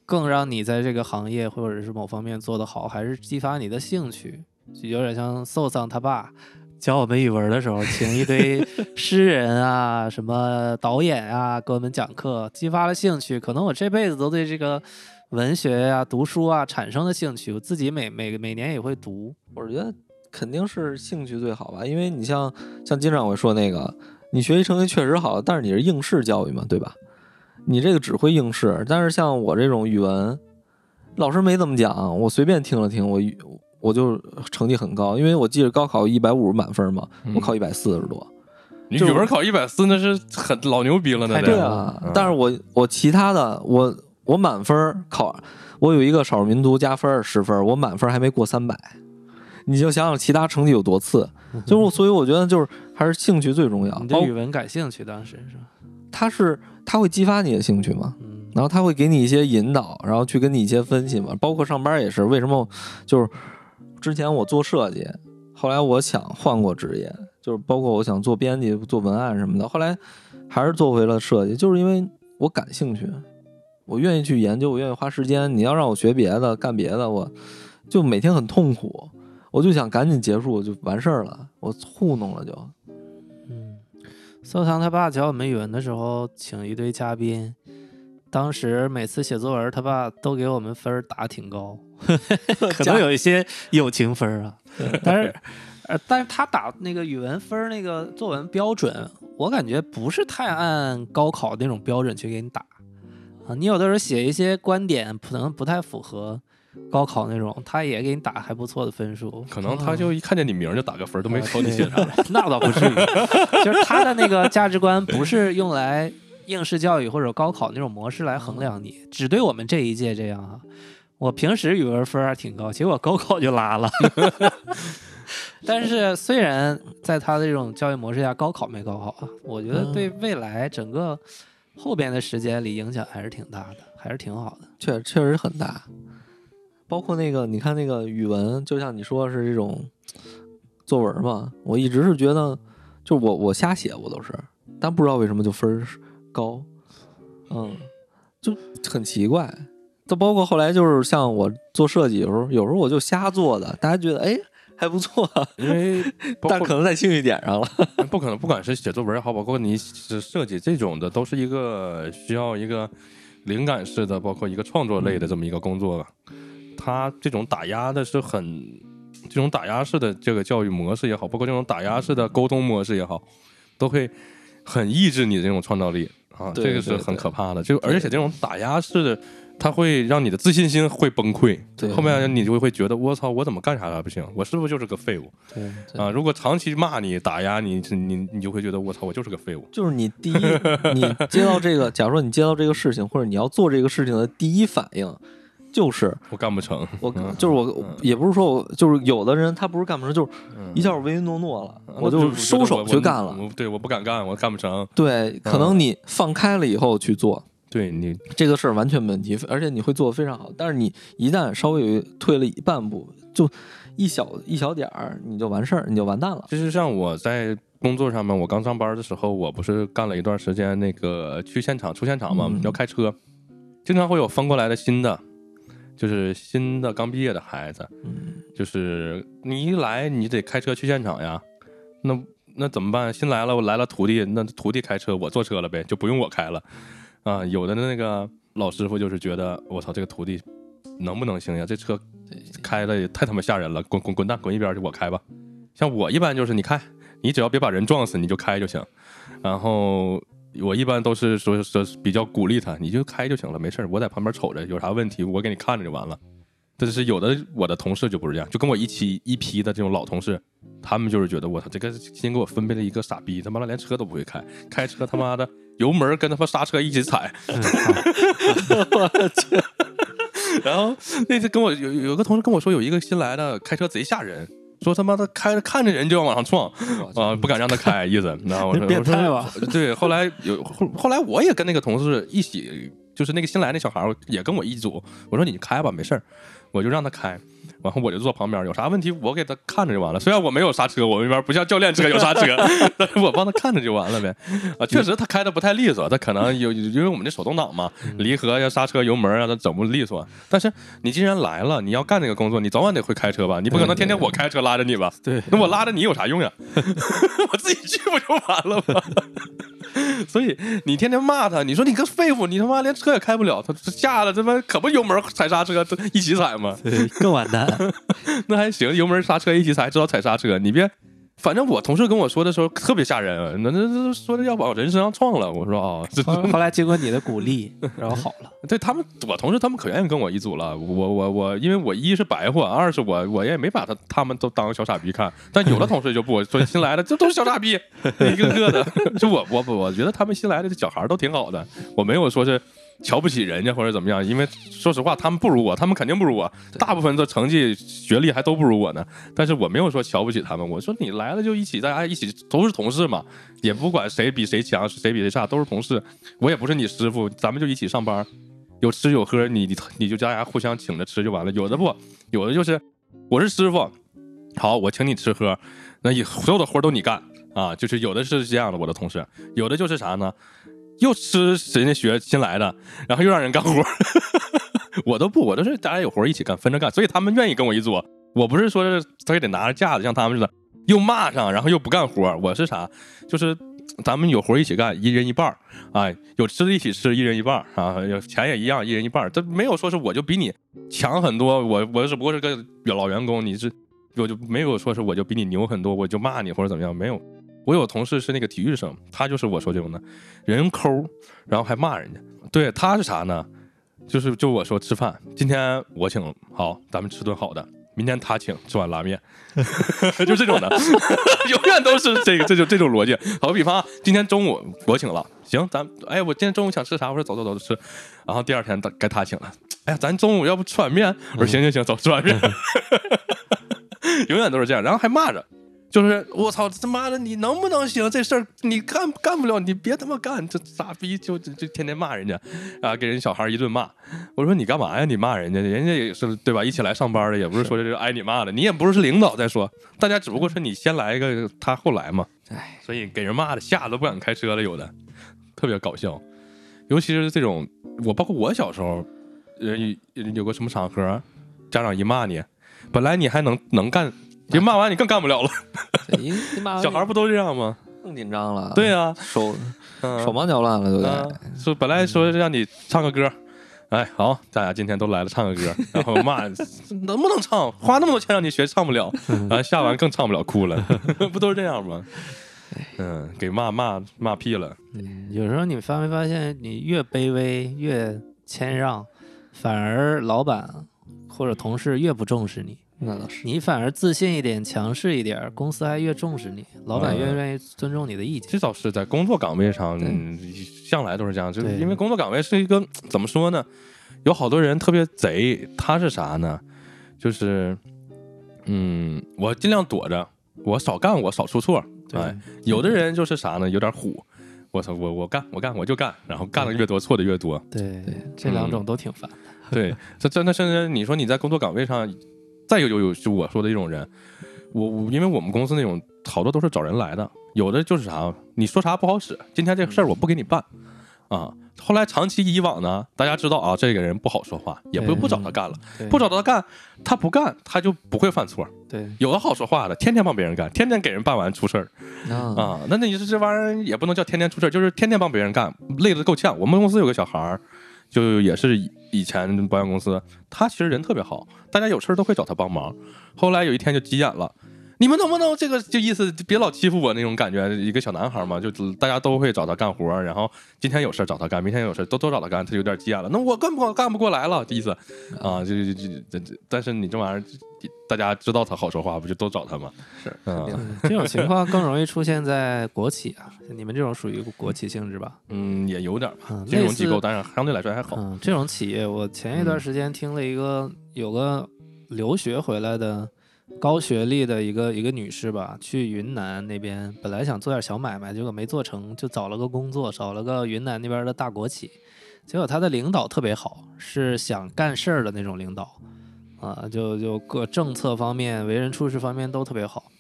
更让你在这个行业或者是某方面做得好，还是激发你的兴趣？就有点像寿桑他爸。教我们语文的时候，请一堆 诗人啊、什么导演啊给我们讲课，激发了兴趣。可能我这辈子都对这个文学呀、读书啊产生了兴趣，我自己每每每年也会读。我觉得肯定是兴趣最好吧，因为你像像金掌柜说那个，你学习成绩确实好，但是你是应试教育嘛，对吧？你这个只会应试，但是像我这种语文，老师没怎么讲，我随便听了听，我语我就成绩很高，因为我记得高考一百五十满分嘛，我考一百四十多。你语文考一百四那是很老牛逼了，对啊，嗯但是我我其他的我我满分考，我有一个少数民族加分十分，我满分还没过三百，你就想想其他成绩有多次，就是所以我觉得就是还是兴趣最重要。你对语文感兴趣，当时是吧？它是它会激发你的兴趣嘛，嗯，然后他会给你一些引导，然后去跟你一些分析嘛，包括上班也是。为什么就是之前我做设计，后来我想换过职业，就是包括我想做编辑、做文案什么的，后来还是做回了设计，就是因为我感兴趣，我愿意去研究，我愿意花时间。你要让我学别的、干别的，我就每天很痛苦，我就想赶紧结束就完事儿了，我糊弄了就。嗯，寿堂他爸教我们语文的时候，请一堆嘉宾，当时每次写作文，他爸都给我们分儿打挺高，可能 有一些友情分儿啊。但是，呃，但是他打那个语文分儿那个作文标准，我感觉不是太按高考那种标准去给你打啊。你有的时候写一些观点可能不太符合高考那种，他也给你打还不错的分数。可能他就一看见你名儿就打个分儿，都没瞅你写啥。那倒不至于，就是他的那个价值观不是用来应试教育或者高考那种模式来衡量你，只对我们这一届这样啊。我平时语文分儿还挺高，结果高考就拉了。但是虽然在他的这种教育模式下，高考没高考啊，我觉得对未来整个后边的时间里影响还是挺大的，还是挺好的。确确实很大。包括那个，你看那个语文，就像你说是这种作文嘛，我一直是觉得，就我我瞎写我都是，但不知道为什么就分高，嗯，就很奇怪。就包括后来就是像我做设计，有时候有时候我就瞎做的，大家觉得哎还不错，因为但可能在兴趣点上了。不可能，不管是写作文也好，包括你是设计这种的，都是一个需要一个灵感式的，包括一个创作类的这么一个工作。它这种打压的是很，这种打压式的这个教育模式也好，包括这种打压式的沟通模式也好，都会很抑制你的这种创造力啊，这个是很可怕的。就而且这种打压式的。它会让你的自信心会崩溃，对后面你就会觉得我操，我怎么干啥啥不行，我是不是就是个废物？对，对啊，如果长期骂你、打压你，你你就会觉得我操，我就是个废物。就是你第一，你接到这个，假如说你接到这个事情，或者你要做这个事情的第一反应，就是我干不成，我嗯就是我嗯，也不是说我就是有的人他不是干不成，就是嗯一下唯唯诺诺了，我就收手去干了。对，我不敢干，我干不成。对，可能你放开了以后去做对你，这个事儿完全没问题，而且你会做的非常好。但是你一旦稍微有退了一半步，就一小一小点儿，你就完事儿，你就完蛋了。其实像我在工作上面，我刚上班的时候，我不是干了一段时间那个去现场出现场嘛，嗯要开车，经常会有翻过来的新的，就是新的刚毕业的孩子，嗯，就是你一来你得开车去现场呀，那那怎么办？新来了，我来了徒弟，那徒弟开车，我坐车了呗，就不用我开了啊。有的那个老师傅就是觉得我操，这个徒弟能不能行呀？这车开的也太他妈吓人了，滚滚滚蛋，滚一边去，我开吧。像我一般就是你开，你只要别把人撞死，你就开就行。然后我一般都是说说比较鼓励他，你就开就行了，没事儿，我在旁边瞅着，有啥问题我给你看着就完了。但是有的我的同事就不是这样，就跟我一起一批的这种老同事，他们就是觉得我操，这个新给我分配了一个傻逼，他妈的连车都不会开，开车他妈的油门跟他妈刹车一起踩，然后那次跟我有有个同事跟我说，有一个新来的开车贼吓人，说他妈的开着看着人就要往上撞啊，不敢让他开，意思。然后我说变态吧？对，后来有后后来我也跟那个同事一起，就是那个新来那小孩儿也跟我一组，我说你开吧，没事儿，我就让他开。然后我就坐旁边，有啥问题我给他看着就完了。虽然我没有刹车，我那边不像教练车有刹车，但是我帮他看着就完了呗。啊，确实他开的不太利索，他可能有因为我们这手动挡嘛，离合呀、刹车、油门啊，他整不利索。但是你既然来了，你要干这个工作，你早晚得会开车吧？你不可能天天我开车拉着你吧？对，那我拉着你有啥用呀？我自己去不就完了吗？所以你天天骂他，你说你个废物，你他妈连车也开不了，他吓得他妈可不油门踩刹车一起踩吗？对，更完蛋。那还行，油门刹车一起踩，知道踩刹车，你别。反正我同事跟我说的时候特别吓人，那那那说的要往人身上撞了。我说啊，后来经过你的鼓励，然后好了。对他们，我同事他们可愿意跟我一组了。我我我，因为我一是白活，二是我我也没把他他们都当小傻逼看。但有的同事就不说新来的这都是小傻逼，一个个的。就我我我觉得他们新来的这小孩都挺好的，我没有说是瞧不起人家或者怎么样。因为说实话，他们不如我，他们肯定不如我，大部分的成绩学历还都不如我呢。但是我没有说瞧不起他们，我说你来了就一起，大家一起都是同事嘛，也不管谁比谁强，谁比谁差，都是同事。我也不是你师傅，咱们就一起上班。有吃有喝，你你你就大家互相请着吃就完了。有的不，有的就是我是师傅，好，我请你吃喝，那以所有的活都你干啊。就是有的是这样的，我的同事，有的就是啥呢？又吃人家学新来的，然后又让人干活儿，我都不，我都是大家有活一起干，分着干，所以他们愿意跟我一组。我不是说是他也得拿着架子，像他们似的，又骂上，然后又不干活。我是啥？就是咱们有活一起干，一人一半儿啊，有吃的一起吃，一人一半儿啊，有钱也一样，一人一半儿。这没有说是我就比你强很多，我我只不过是个老员工，你是我就没有说是我就比你牛很多，我就骂你或者怎么样，没有。我有同事是那个体育生，他就是我说这种的，人抠，然后还骂人家。对，他是啥呢？就是就我说吃饭，今天我请，好，咱们吃顿好的。明天他请，吃碗拉面，就这种的，永远都是这个，这就这种逻辑。好比方，今天中午我请了，行，咱哎，我今天中午想吃啥？我说走走走吃，然后第二天该他请了，哎呀，咱中午要不吃碗面？我说行行行，走吃碗面，永远都是这样，然后还骂着。就是我操他妈的，你能不能行？这事儿你干干不了，你别他妈干！这傻逼就就就天天骂人家，啊，给人小孩一顿骂。我说你干嘛呀？你骂人家，人家也是对吧？一起来上班的，也不是说这挨你骂的，你也不是领导再说，大家只不过是你先来一个，他后来嘛。唉，所以给人骂的吓得都不敢开车了，有的特别搞笑。尤其是这种，我包括我小时候，人有有个什么场合，家长一骂你，本来你还能能干。一骂完你更干不了了，你你妈 小孩不都这样吗？更紧张了，对呀、手嗯手忙脚乱了，对不嗯对？说本来说让你唱个歌，哎，好，大家今天都来了，唱个歌，然后骂 能不能唱？花那么多钱让你学，唱不了，然后下完更唱不了，哭了，不都是这样吗？嗯，给骂骂骂屁了，嗯，有时候你发没发现，你越卑微越谦让，反而老板或者同事越不重视你。那倒是，你反而自信一点、强势一点，公司还越重视你，老板越嗯愿意尊重你的意见。这倒是在工作岗位上，嗯向来都是这样，就是因为工作岗位是一个怎么说呢？有好多人特别贼，他是啥呢？就是，嗯，我尽量躲着，我少干，我少出错。对哎，有的人就是啥呢？有点虎，我操，我我干，我干，我就干，然后干的越多，错的越多。对，这两种都挺烦的。对，这真的甚至你说你在工作岗位上，再有有有就我说的这种人，我我因为我们公司那种好多都是找人来的，有的就是啥，你说啥不好使，今天这个事儿我不给你办啊。后来长期以往呢，大家知道啊，这个人不好说话，也不不找他干了，不找他干，他不干他就不会犯错。对，有的好说话的，天天帮别人干，天天给人办完出事儿啊，啊。那那你说这玩意儿也不能叫天天出事儿，就是天天帮别人干，累得够呛。我们公司有个小孩儿，就也是以前保险公司，他其实人特别好，大家有事都会找他帮忙。后来有一天就急眼了。你们能不能这个就意思别老欺负我那种感觉？一个小男孩嘛，就大家都会找他干活，然后今天有事儿找他干，明天有事儿都都找他干，他就有点急眼了。那我干不干不过来了，这意思啊，就就就这这，但是你这玩意儿，大家知道他好说话，不就都找他吗？是嗯 这种情况更容易出现在国企啊，你们这种属于国企性质吧？嗯，也有点吧嗯，金融机构，当然相对来说还好。嗯，这种企业，我前一段时间听了一个有个留学回来的高学历的一个一个女士吧，去云南那边，本来想做点小买卖，结果没做成，就找了个工作，找了个云南那边的大国企，结果他的领导特别好，是想干事儿的那种领导，啊，就就各政策方面、为人处事方面都特别好。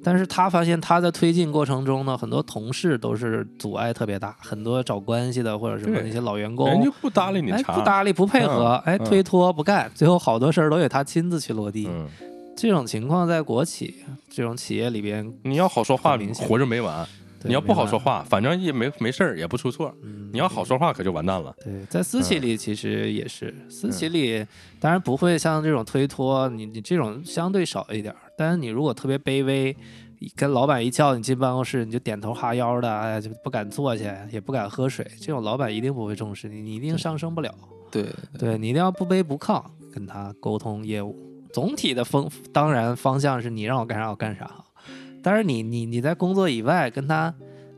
但是他发现他在推进过程中呢，很多同事都是阻碍特别大，很多找关系的或者什么那些老员工，人家不搭理你哎，不搭理，不配合，哎，嗯推脱不干，最后好多事儿都得他亲自去落地。嗯，这种情况在国企这种企业里边，你要好说话活着没完；你要不好说，话，反正也没没事儿，也不出错。你要好说话，可就完蛋了。对，在私企里其实也是，嗯私企里当然不会像这种推脱，你你这种相对少一点儿。但是你如果特别卑微，跟老板一叫你进办公室，你就点头哈腰的，哎，就不敢坐下，也不敢喝水，这种老板一定不会重视你，你一定上升不了。对，对你一定要不卑不亢跟他沟通业务。总体的风当然方向是你让我干啥我干啥，但是你你你在工作以外跟他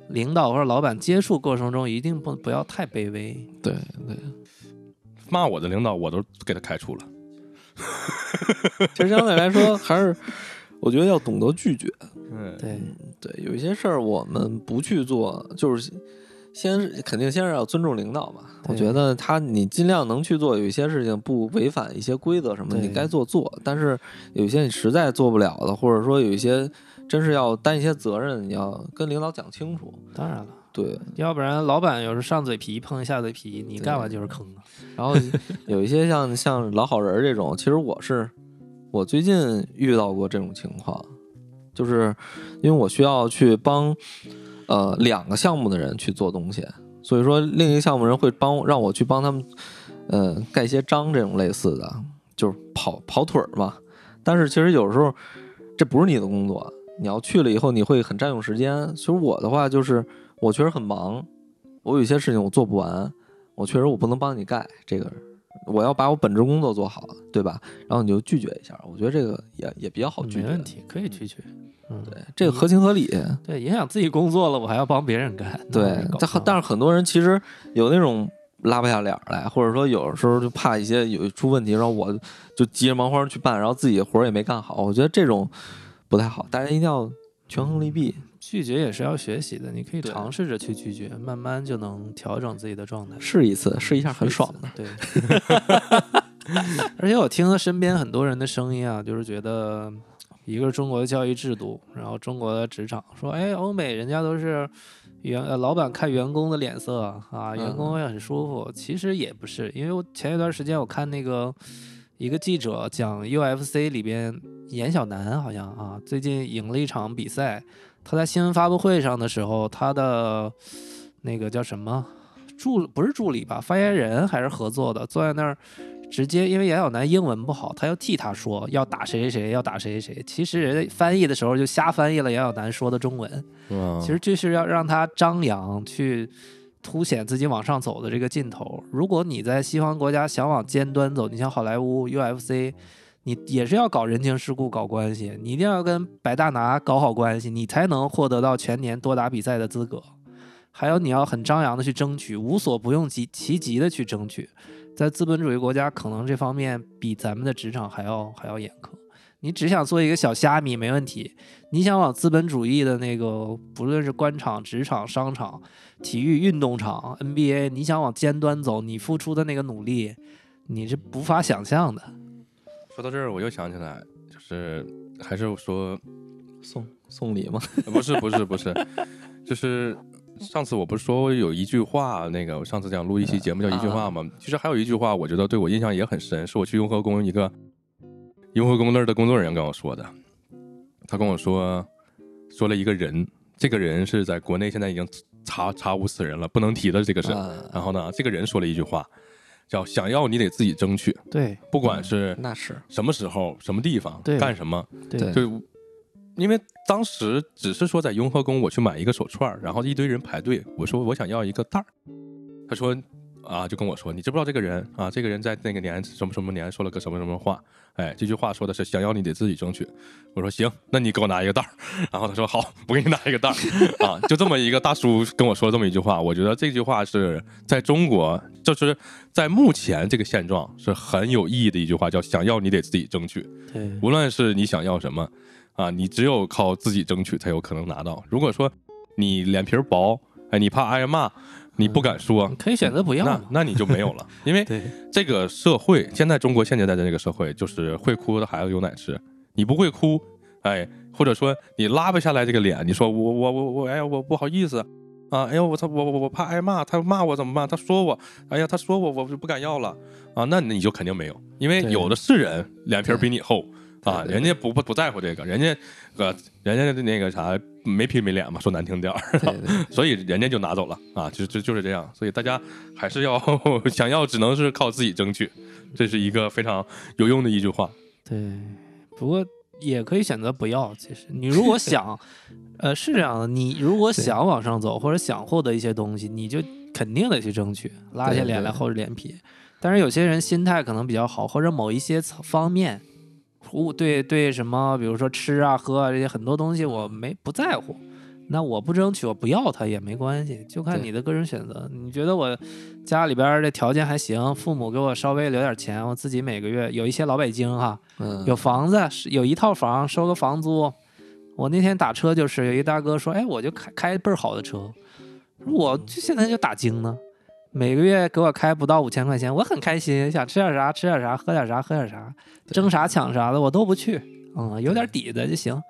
领导或者老板接触过程中，一定不不要太卑微。对对，骂我的领导，我都给他开除了。其实相对来说，还是我觉得要懂得拒绝。嗯，对对，有一些事儿我们不去做，就是先是肯定先是要尊重领导嘛。我觉得他你尽量能去做，有一些事情不违反一些规则什么的，你该做做。但是有一些你实在做不了的，或者说有一些真是要担一些责任，你要跟领导讲清楚。当然了，对，要不然老板有时候上嘴皮碰一下嘴皮，你干完就是坑啊。然后 有一些像像老好人儿这种，其实我是我最近遇到过这种情况，就是因为我需要去帮呃两个项目的人去做东西，所以说另一个项目人会帮让我去帮他们呃盖一些章这种类似的，就是跑跑腿儿嘛。但是其实有时候这不是你的工作，你要去了以后你会很占用时间。其实我的话就是我确实很忙，我有些事情我做不完。我确实我不能帮你盖这个，我要把我本职工作做好，对吧？然后你就拒绝一下，我觉得这个也也比较好拒绝。没问题，可以拒绝。嗯，对，这个合情合理。对，影响自己工作了，我还要帮别人干。对但但是很多人其实有那种拉不下脸来，或者说有时候就怕一些有出问题，然后我就急着忙慌去办，然后自己的活儿也没干好。我觉得这种不太好，大家一定要权衡利弊。拒绝也是要学习的，你可以尝试着去拒绝，慢慢就能调整自己的状态。试一次，试一下很爽的。对，而且我听了身边很多人的声音啊，就是觉得一个是中国的教育制度，然后中国的职场，说哎，欧美人家都是员呃老板看员工的脸色啊，员工会很舒服。其实也不是，因为我前一段时间我看那个一个记者讲 UFC 里边严小南好像啊，最近赢了一场比赛，他在新闻发布会上的时候，他的那个叫什么？助不是助理吧，发言人还是合作的，坐在那儿直接，因为杨晓楠英文不好，他要替他说要打谁谁谁，要打谁谁谁。其实人家翻译的时候就瞎翻译了杨晓楠说的中文，嗯其实就是要让他张扬去凸显自己往上走的这个劲头。如果你在西方国家想往尖端走，你像好莱坞、UFC。你也是要搞人情世故、搞关系，你一定要跟白大拿搞好关系，你才能获得到全年多打比赛的资格。还有你要很张扬的去争取，无所不用其其极的去争取，在资本主义国家，可能这方面比咱们的职场还要还要严苛。你只想做一个小虾米没问题，你想往资本主义的那个，不论是官场、职场、商场、体育运动场、NBA，你想往尖端走，你付出的那个努力，你是无法想象的。说到这儿，我又想起来，就是还是说，送送礼吗？不是不是不是，就是上次我不是说有一句话，那个我上次讲录一期节目叫一句话嘛，其实还有一句话，我觉得对我印象也很深，是我去雍和宫一个雍和宫那儿的工作人员跟我说的，他跟我说说了一个人，这个人是在国内现在已经查查无此人了，不能提的这个事。啊然后呢，这个人说了一句话，叫“想要你得自己争取，对不管是那是什么时候、什么地方对干什么，对就因为当时只是说在雍和宫我去买一个手串，然后一堆人排队，我说我想要一个袋儿，他说啊就跟我说你知不知道这个人啊？这个人在那个年什么什么年说了个什么什么话？哎，这句话说的是想要你得自己争取。我说行，那你给我拿一个袋儿。然后他说好，我给你拿一个袋儿 啊，就这么一个大叔跟我说了这么一句话，我觉得这句话是在中国，就是在目前这个现状是很有意义的一句话，叫想要你得自己争取。对无论是你想要什么啊，你只有靠自己争取才有可能拿到。如果说你脸皮儿薄，哎，你怕挨骂，你不敢说你，可以选择不要。那那你就没有了。因为 这个社会，现在中国现阶段的这个社会，就是会哭的孩子有奶吃，你不会哭，哎，或者说你拉不下来这个脸，你说我我我我，哎呀，我不好意思。啊！哎呦，我操！我我我怕挨骂，他骂我怎么办？他说我，哎呀，他说我，我就不敢要了啊！那你就肯定没有，因为有的是人脸皮比你厚啊，人家不不不在乎这个，人家呃，人家的那个啥没皮没脸嘛，说难听点儿，所以人家就拿走了啊，就就就是这样。所以大家还是要 想要，只能是靠自己争取，这是一个非常有用的一句话。对，不过也可以选择不要。其实你如果想，呃，是这样的，你如果想往上走，或者想获得一些东西，你就肯定得去争取，拉下脸来厚着脸皮。但是有些人心态可能比较好，或者某一些层方面，我对对什么，比如说吃啊、喝啊这些很多东西我没不在乎，那我不争取，我不要它也没关系，就看你的个人选择。你觉得我家里边儿的条件还行，父母给我稍微留点钱，我自己每个月有一些老北京哈，嗯有房子，有一套房，收个房租。我那天打车就是有一大哥说，哎，我就开开倍儿好的车，我就现在就打精呢，每个月给我开不到五千块钱，我很开心，想吃点啥吃点啥，喝点啥喝点啥，争啥抢啥的我都不去，嗯，有点底子就行，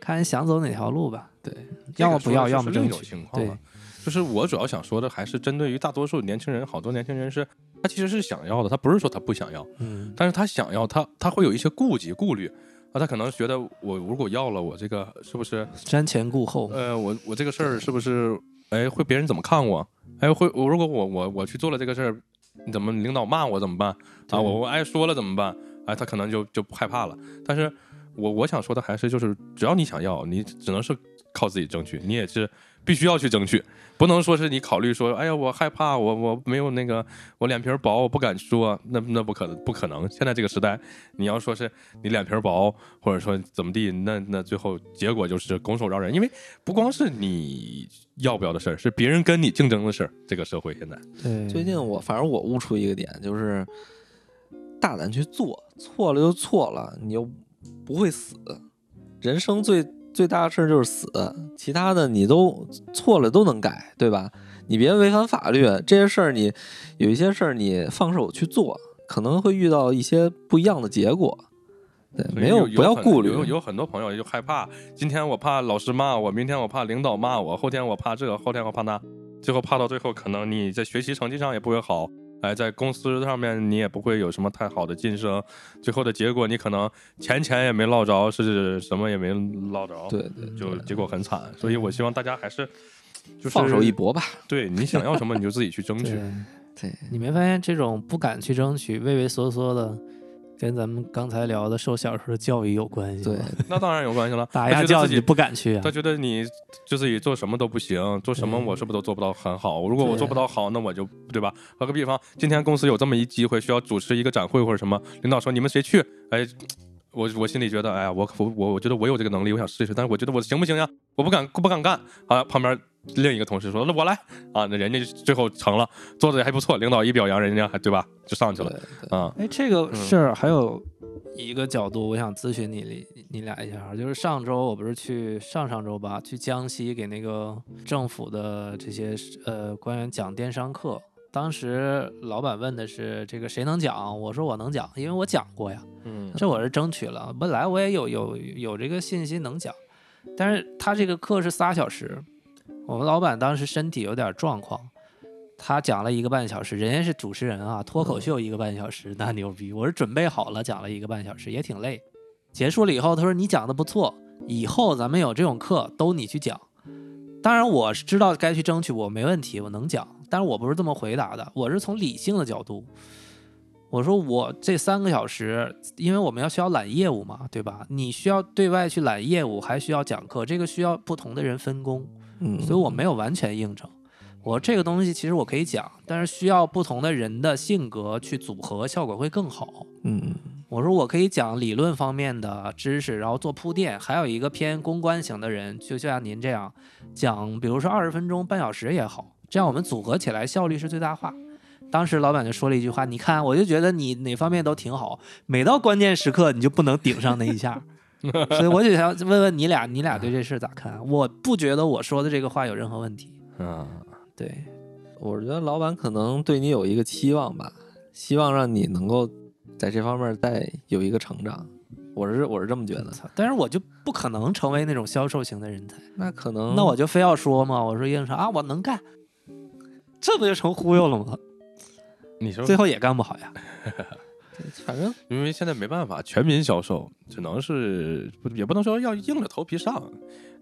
看想走哪条路吧，对，要么不要，要另一种情况了。就是我主要想说的，还是针对于大多数年轻人，好多年轻人是他其实是想要的，他不是说他不想要，嗯，但是他想要，他他会有一些顾忌顾虑啊，他可能觉得我如果要了，我这个是不是瞻前顾后，呃，我我这个事儿是不是哎会别人怎么看我？哎会我如果我我我去做了这个事儿，你怎么领导骂我怎么办啊？我我挨说了怎么办？哎，他可能就就害怕了。但是我我想说的还是就是，只要你想要，你只能是靠自己争取，你也是必须要去争取，不能说是你考虑说，哎呀我害怕，我我没有那个我脸皮薄，我不敢说，那那不可能不可能。现在这个时代，你要说是你脸皮薄，或者说怎么地，那那最后结果就是拱手让人，因为不光是你要不要的事儿，是别人跟你竞争的事儿。这个社会现在，对，最近我反正我悟出一个点，就是大胆去做，错了就错了，你又不会死。人生最最大的事儿就是死，其他的你都错了都能改，对吧？你别违反法律，这些事儿你有一些事儿你放手去做，可能会遇到一些不一样的结果。对，没有不要顾虑，有有很多朋友就害怕，今天我怕老师骂我，明天我怕领导骂我，后天我怕这，后天我怕那，最后怕到最后，可能你在学习成绩上也不会好，哎，在公司上面你也不会有什么太好的晋升，最后的结果你可能钱钱也没捞着，是什么也没捞着，对对，就结果很惨。所以我希望大家还是就是放手一搏吧。对你想要什么你就自己去争取。对。对，你没发现这种不敢去争取、畏畏缩缩的，跟咱们刚才聊的受小时候的教育有关系对吗？那当然有关系了，打压教育不敢去啊他。觉得你就自己做什么都不行，做什么我是不是都做不到很好？如果我做不到好，那我就对吧？打个比方，今天公司有这么一机会，需要主持一个展会或者什么，领导说你们谁去？哎，我我心里觉得，哎呀，我我我我觉得我有这个能力，我想试一试，但是我觉得我行不行呀？我不敢不敢干啊！旁边另一个同事说：“那我来啊！”那人家最后成了，做的还不错，领导一表扬，人家还对吧，就上去了啊。哎，这个嗯事儿还有一个角度，我想咨询你你俩一下啊，就是上周我不是去上上周吧，去江西给那个政府的这些呃官员讲电商课。当时老板问的是这个谁能讲，我说我能讲，因为我讲过呀，嗯这我是争取了。本来我也有有有这个信心能讲，但是他这个课是仨小时，我们老板当时身体有点状况，他讲了一个半小时，人家是主持人啊，脱口秀一个半小时，那牛逼！我是准备好了讲了一个半小时，也挺累。结束了以后，他说你讲的不错，以后咱们有这种课都你去讲。当然我是知道该去争取，我没问题，我能讲。但是我不是这么回答的，我是从理性的角度。我说我这三个小时，因为我们要需要揽业务嘛，对吧？你需要对外去揽业务，还需要讲课，这个需要不同的人分工。嗯，所以我没有完全应承。我这个东西其实我可以讲，但是需要不同的人的性格去组合，效果会更好。嗯我说我可以讲理论方面的知识，然后做铺垫，还有一个偏公关型的人，就像您这样讲，比如说二十分钟、半小时也好，这样我们组合起来效率是最大化。当时老板就说了一句话：“你看，我就觉得你哪方面都挺好，每到关键时刻你就不能顶上那一下。”所以 我就想问问你俩，你俩对这事咋看？我不觉得我说的这个话有任何问题。嗯，对，我觉得老板可能对你有一个期望吧，希望让你能够在这方面再有一个成长。我是我是这么觉得。操但是我就不可能成为那种销售型的人才，那可能那我就非要说嘛，我说硬说啊，我能干，这不就成忽悠了吗？你说最后也干不好呀。反正因为现在没办法，全民销售只能是不也不能说要硬着头皮上，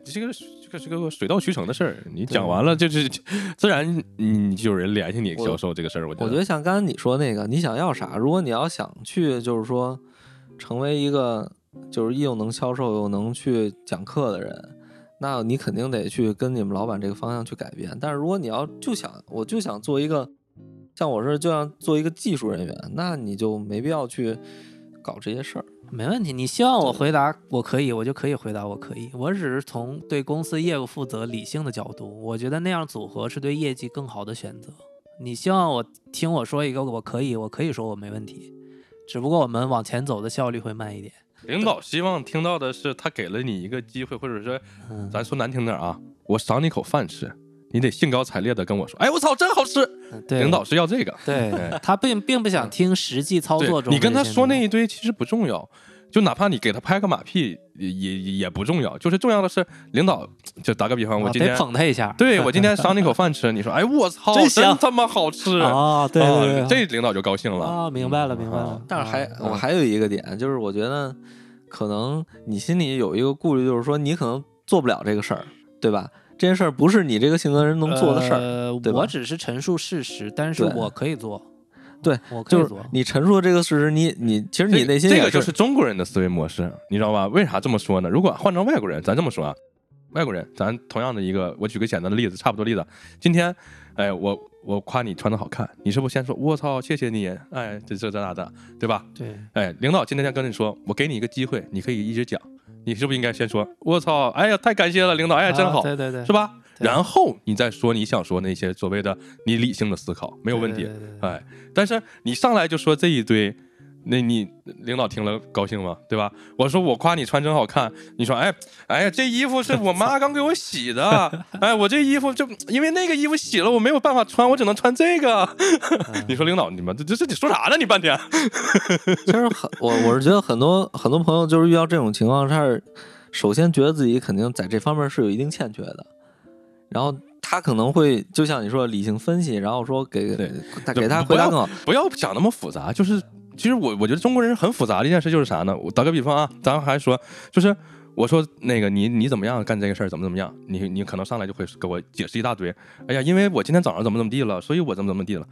这个这个是个水到渠成的事儿。你讲完了就是自然你就有人联系你销售这个事儿。我觉我觉得像刚才你说那个，你想要啥？如果你要想去，就是说成为一个就是又能销售又能去讲课的人，那你肯定得去跟你们老板这个方向去改变。但是如果你要就想我就想做一个像我是就像做一个技术人员，那你就没必要去搞这些事儿。没问题，你希望我回答我可以，我就可以回答我可以。我只是从对公司业务负责理性的角度，我觉得那样组合是对业绩更好的选择。你希望我听我说一个我可以，我可以说我没问题，只不过我们往前走的效率会慢一点。领导希望听到的是他给了你一个机会，或者说嗯，咱说难听点儿啊，我赏你口饭吃，你得兴高采烈的跟我说，哎我操真好吃。嗯对，领导是要这个。对 哎他并并不想听实际操作中你跟他说那一堆其实不重要，就哪怕你给他拍个马屁也也也不重要，就是重要的是领导。就打个比方，我啊得今天、捧他一下。对我今天 赏你口饭吃，你说哎我操，真香他妈好吃啊，对啊对对，这领导就高兴了。啊，明白了明白啊了。但是还、啊我还有一个点，就是我觉得可能你心里有一个顾虑，就是说你可能做不了这个事儿，对吧？这件事儿不是你这个性格人能做的事儿。我只是陈述事实，但是我可以做。对，就是我可以做。你陈述的这个事实，你你其实你内心也这个就是中国人的思维模式，你知道吧？为啥这么说呢？如果换成外国人，咱这么说啊，外国人，咱同样的一个，我举个简单的例子，差不多例子。今天，哎，我我夸你穿的好看，你是不是先说我操，谢谢你，哎，这这这那的，对吧？对，哎，领导今天跟你说，我给你一个机会，你可以一直讲，你是不是应该先说我操，哎呀，太感谢了，领导，哎呀，真好，啊对对对，是吧？然后你再说你想说那些所谓的你理性的思考，没有问题对。对对对哎，但是你上来就说这一堆，那你领导听了高兴吗？对吧？我说我夸你穿真好看，你说哎哎呀，这衣服是我妈刚给我洗的，哎，我这衣服就因为那个衣服洗了，我没有办法穿，我只能穿这个。嗯 你说领导你们这这这你说啥呢？你半天 其实很我我是觉得很多很多朋友就是遇到这种情况，他是首先觉得自己肯定在这方面是有一定欠缺的，然后他可能会就像你说理性分析，然后说给给他回答更好。不要想那么复杂，就是其实我我觉得中国人很复杂的一件事就是啥呢？我打个比方啊，咱还说就是。我说那个你你怎么样干这个事儿怎么怎么样？你你可能上来就会给我解释一大堆。哎呀，因为我今天早上怎么怎么地了，所以我怎么怎么地了。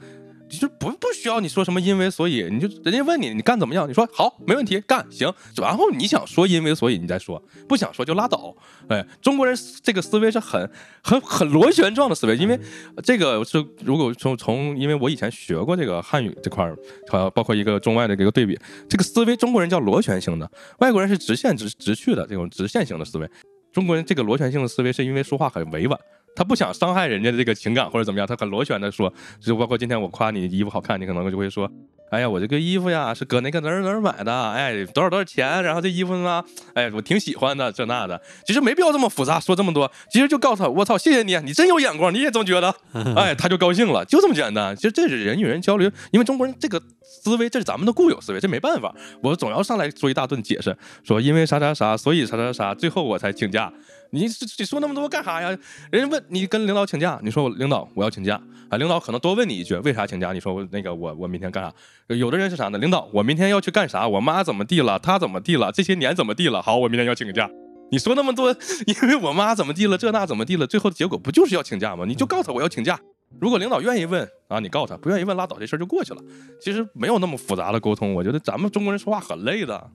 其实不不需要你说什么因为所以，你就人家问你你干怎么样，你说好没问题干行，然后你想说因为所以你再说，不想说就拉倒。哎，中国人这个思维是很很很螺旋状的思维，因为这个是如果从从因为我以前学过这个汉语这块儿，呃，包括一个中外的这个对比，这个思维中国人叫螺旋性的，外国人是直线直直去的这种直线型的思维。中国人这个螺旋性的思维是因为说话很委婉，他不想伤害人家的这个情感或者怎么样，他很螺旋的说，就包括今天我夸你衣服好看，你可能就会说。哎呀，我这个衣服呀是搁那个哪儿哪儿买的，哎，多少多少钱？然后这衣服呢，哎，我挺喜欢的，这那的，其实没必要这么复杂，说这么多，其实就告诉 他，我操，谢谢你，你真有眼光，你也这么觉得，哎，他就高兴了，就这么简单。其实这是人与人交流，因为中国人这个思维，这是咱们的固有思维，这没办法，我总要上来说一大顿解释，说因为啥啥啥，所以啥啥啥，最后我才请假。你你说那么多干啥呀？人家问你跟领导请假，你说我领导我要请假啊，领导可能多问你一句为啥请假？你说我那个我我明天干啥？有的人是啥呢？领导我明天要去干啥？我妈怎么地了？他怎么地了？这些年怎么地了？好，我明天要请个假。你说那么多，因为我妈怎么地了？这那怎么地了？最后的结果不就是要请假吗？你就告诉他我要请假。如果领导愿意问啊，你告诉他；不愿意问拉倒，这事儿就过去了。其实没有那么复杂的沟通。我觉得咱们中国人说话很累的。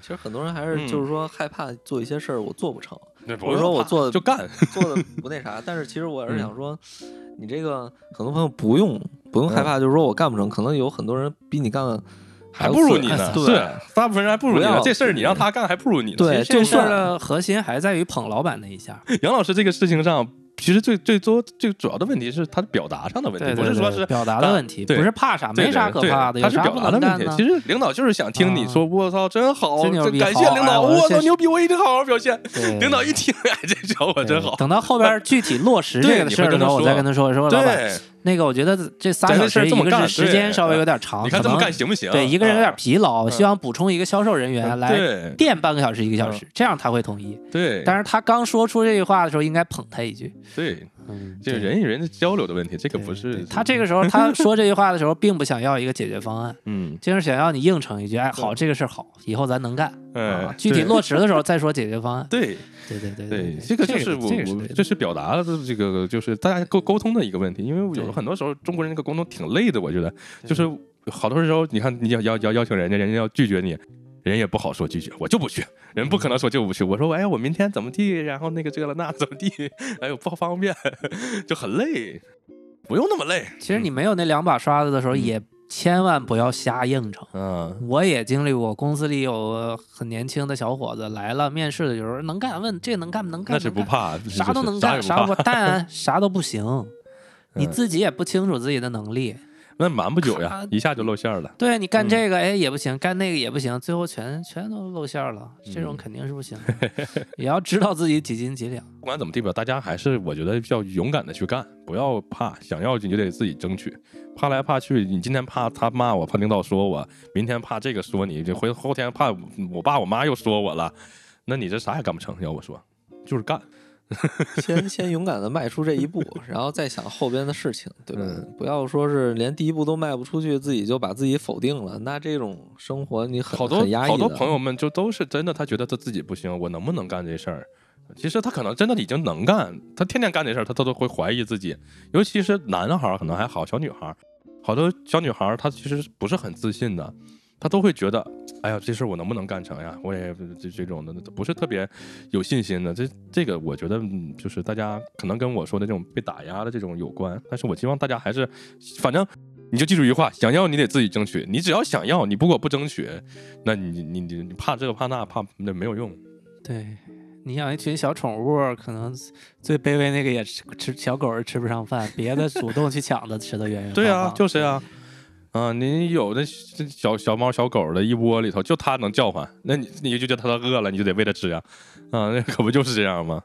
其实很多人还是就是说害怕做一些事儿我做不成。或者说我做的就干，做的不那啥，但是其实我是想说，你这个很多朋友不用不用害怕，就是说我干不成，可能有很多人比你干的还不如你呢，对，大部分人还不如你呢，这事儿你让他干还不如你呢，对，这事儿的核心还在于捧老板那一下。杨老师这个事情上。其实最最多最主要的问题是他的表达上的问题，不是说是表达的问题，不是怕啥，没啥可怕的，他是表达的问题。其实领导就是想听你说，我操，真好，感谢领导，我操，牛逼，我一定好好表现。领导一听，哎，这小伙真好。等到后边具体落实这个事儿的时候，我再跟他说说，老板。那个我觉得这仨小时，一个是时间稍微有点长，你看这么干行不行？对，一个人有点疲劳，希望补充一个销售人员来垫半个小时一个小时，这样他会同意。对，但是他刚说出这句话的时候，应该捧他一句。对，这是人与人的交流的问题，这个不是他这个时候他说这句话的时候，并不想要一个解决方案，嗯，就是想要你应承一句，哎，好，这个事儿好，以后咱能干。嗯，具体落实的时候再说解决方案。对，对对对对，这个就是我我这是表达的这个就是大家沟沟通的一个问题，因为有很多时候中国人。那个沟通挺累的，我觉得，就是好多时候，你看你要要要邀请人家，人家要拒绝你，人也不好说拒绝，我就不去，人不可能说就不去。我说，哎，我明天怎么地，然后那个这了那怎么地，哎呦不方便，就很累，不用那么累。其实你没有那两把刷子的时候，也千万不要瞎应承。嗯，我也经历过，公司里有很年轻的小伙子来了面试的时候，能干，问这能干不能干？那是不怕，啥都能干，啥不 但啥都不行。你自己也不清楚自己的能力，那瞒不久呀，一下就露馅了。对你干这个哎也不行，干那个也不行，最后全全都露馅了，这种肯定是不行。也要知道自己几斤几两。不管怎么地吧，大家还是我觉得要勇敢的去干，不要怕，想要你就得自己争取。怕来怕去，你今天怕他骂我，怕领导说我，明天怕这个说你，就回后天怕我爸我妈又说我了，那你这啥也干不成。要我说，就是干。先先勇敢的迈出这一步，然后再想后边的事情，对吧？不要说是连第一步都迈不出去，自己就把自己否定了。那这种生活你很好多很压抑。好多朋友们就都是真的，他觉得他自己不行，我能不能干这事儿？其实他可能真的已经能干，他天天干这事儿，他他都会怀疑自己。尤其是男孩儿可能还好，小女孩儿，好多小女孩儿她其实不是很自信的。他都会觉得，哎呀，这事儿我能不能干成呀？我也这这种的不是特别有信心的。这这个我觉得就是大家可能跟我说的这种被打压的这种有关。但是我希望大家还是，反正你就记住一句话：想要你得自己争取。你只要想要，你不过不争取，那你你你你怕这个怕那怕那没有用。对你养一群小宠物，可能最卑微那个也吃吃小狗是吃不上饭，别的主动去抢的吃的远远。对啊，就是啊。啊，你有的小小猫小狗的一窝里头，就它能叫唤，那你你就叫它饿了，你就得喂它吃啊，啊，那可不就是这样吗？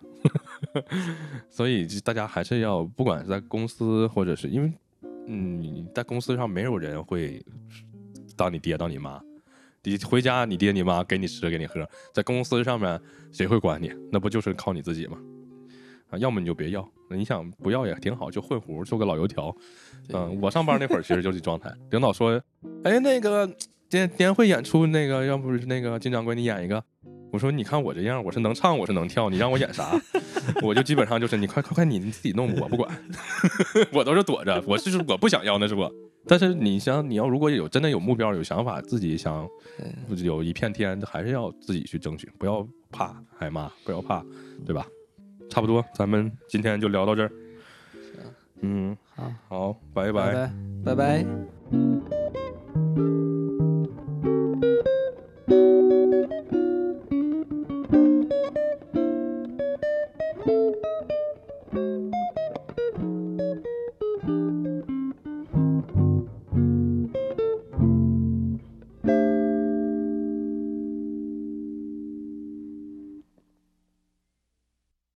所以大家还是要，不管是在公司或者是因为，嗯，在公司上没有人会当你爹当你妈，你回家你爹你妈给你吃给你喝，在公司上面谁会管你？那不就是靠你自己吗？啊，要么你就别要，你想不要也挺好，就混糊做个老油条。嗯，我上班那会儿其实就是状态。领导说：“哎，那个年年会演出，那个要不是那个金掌柜你演一个。”我说：“你看我这样，我是能唱，我是能跳，你让我演啥？我就基本上就是你快快快，你你自己弄，我不管，我都是躲着。我就是我不想要那是不？但是你想你要如果有真的有目标有想法，自己想有一片天，还是要自己去争取，不要怕挨骂，不要怕，对吧？差不多，咱们今天就聊到这儿。行，嗯，好，好，拜拜，拜拜。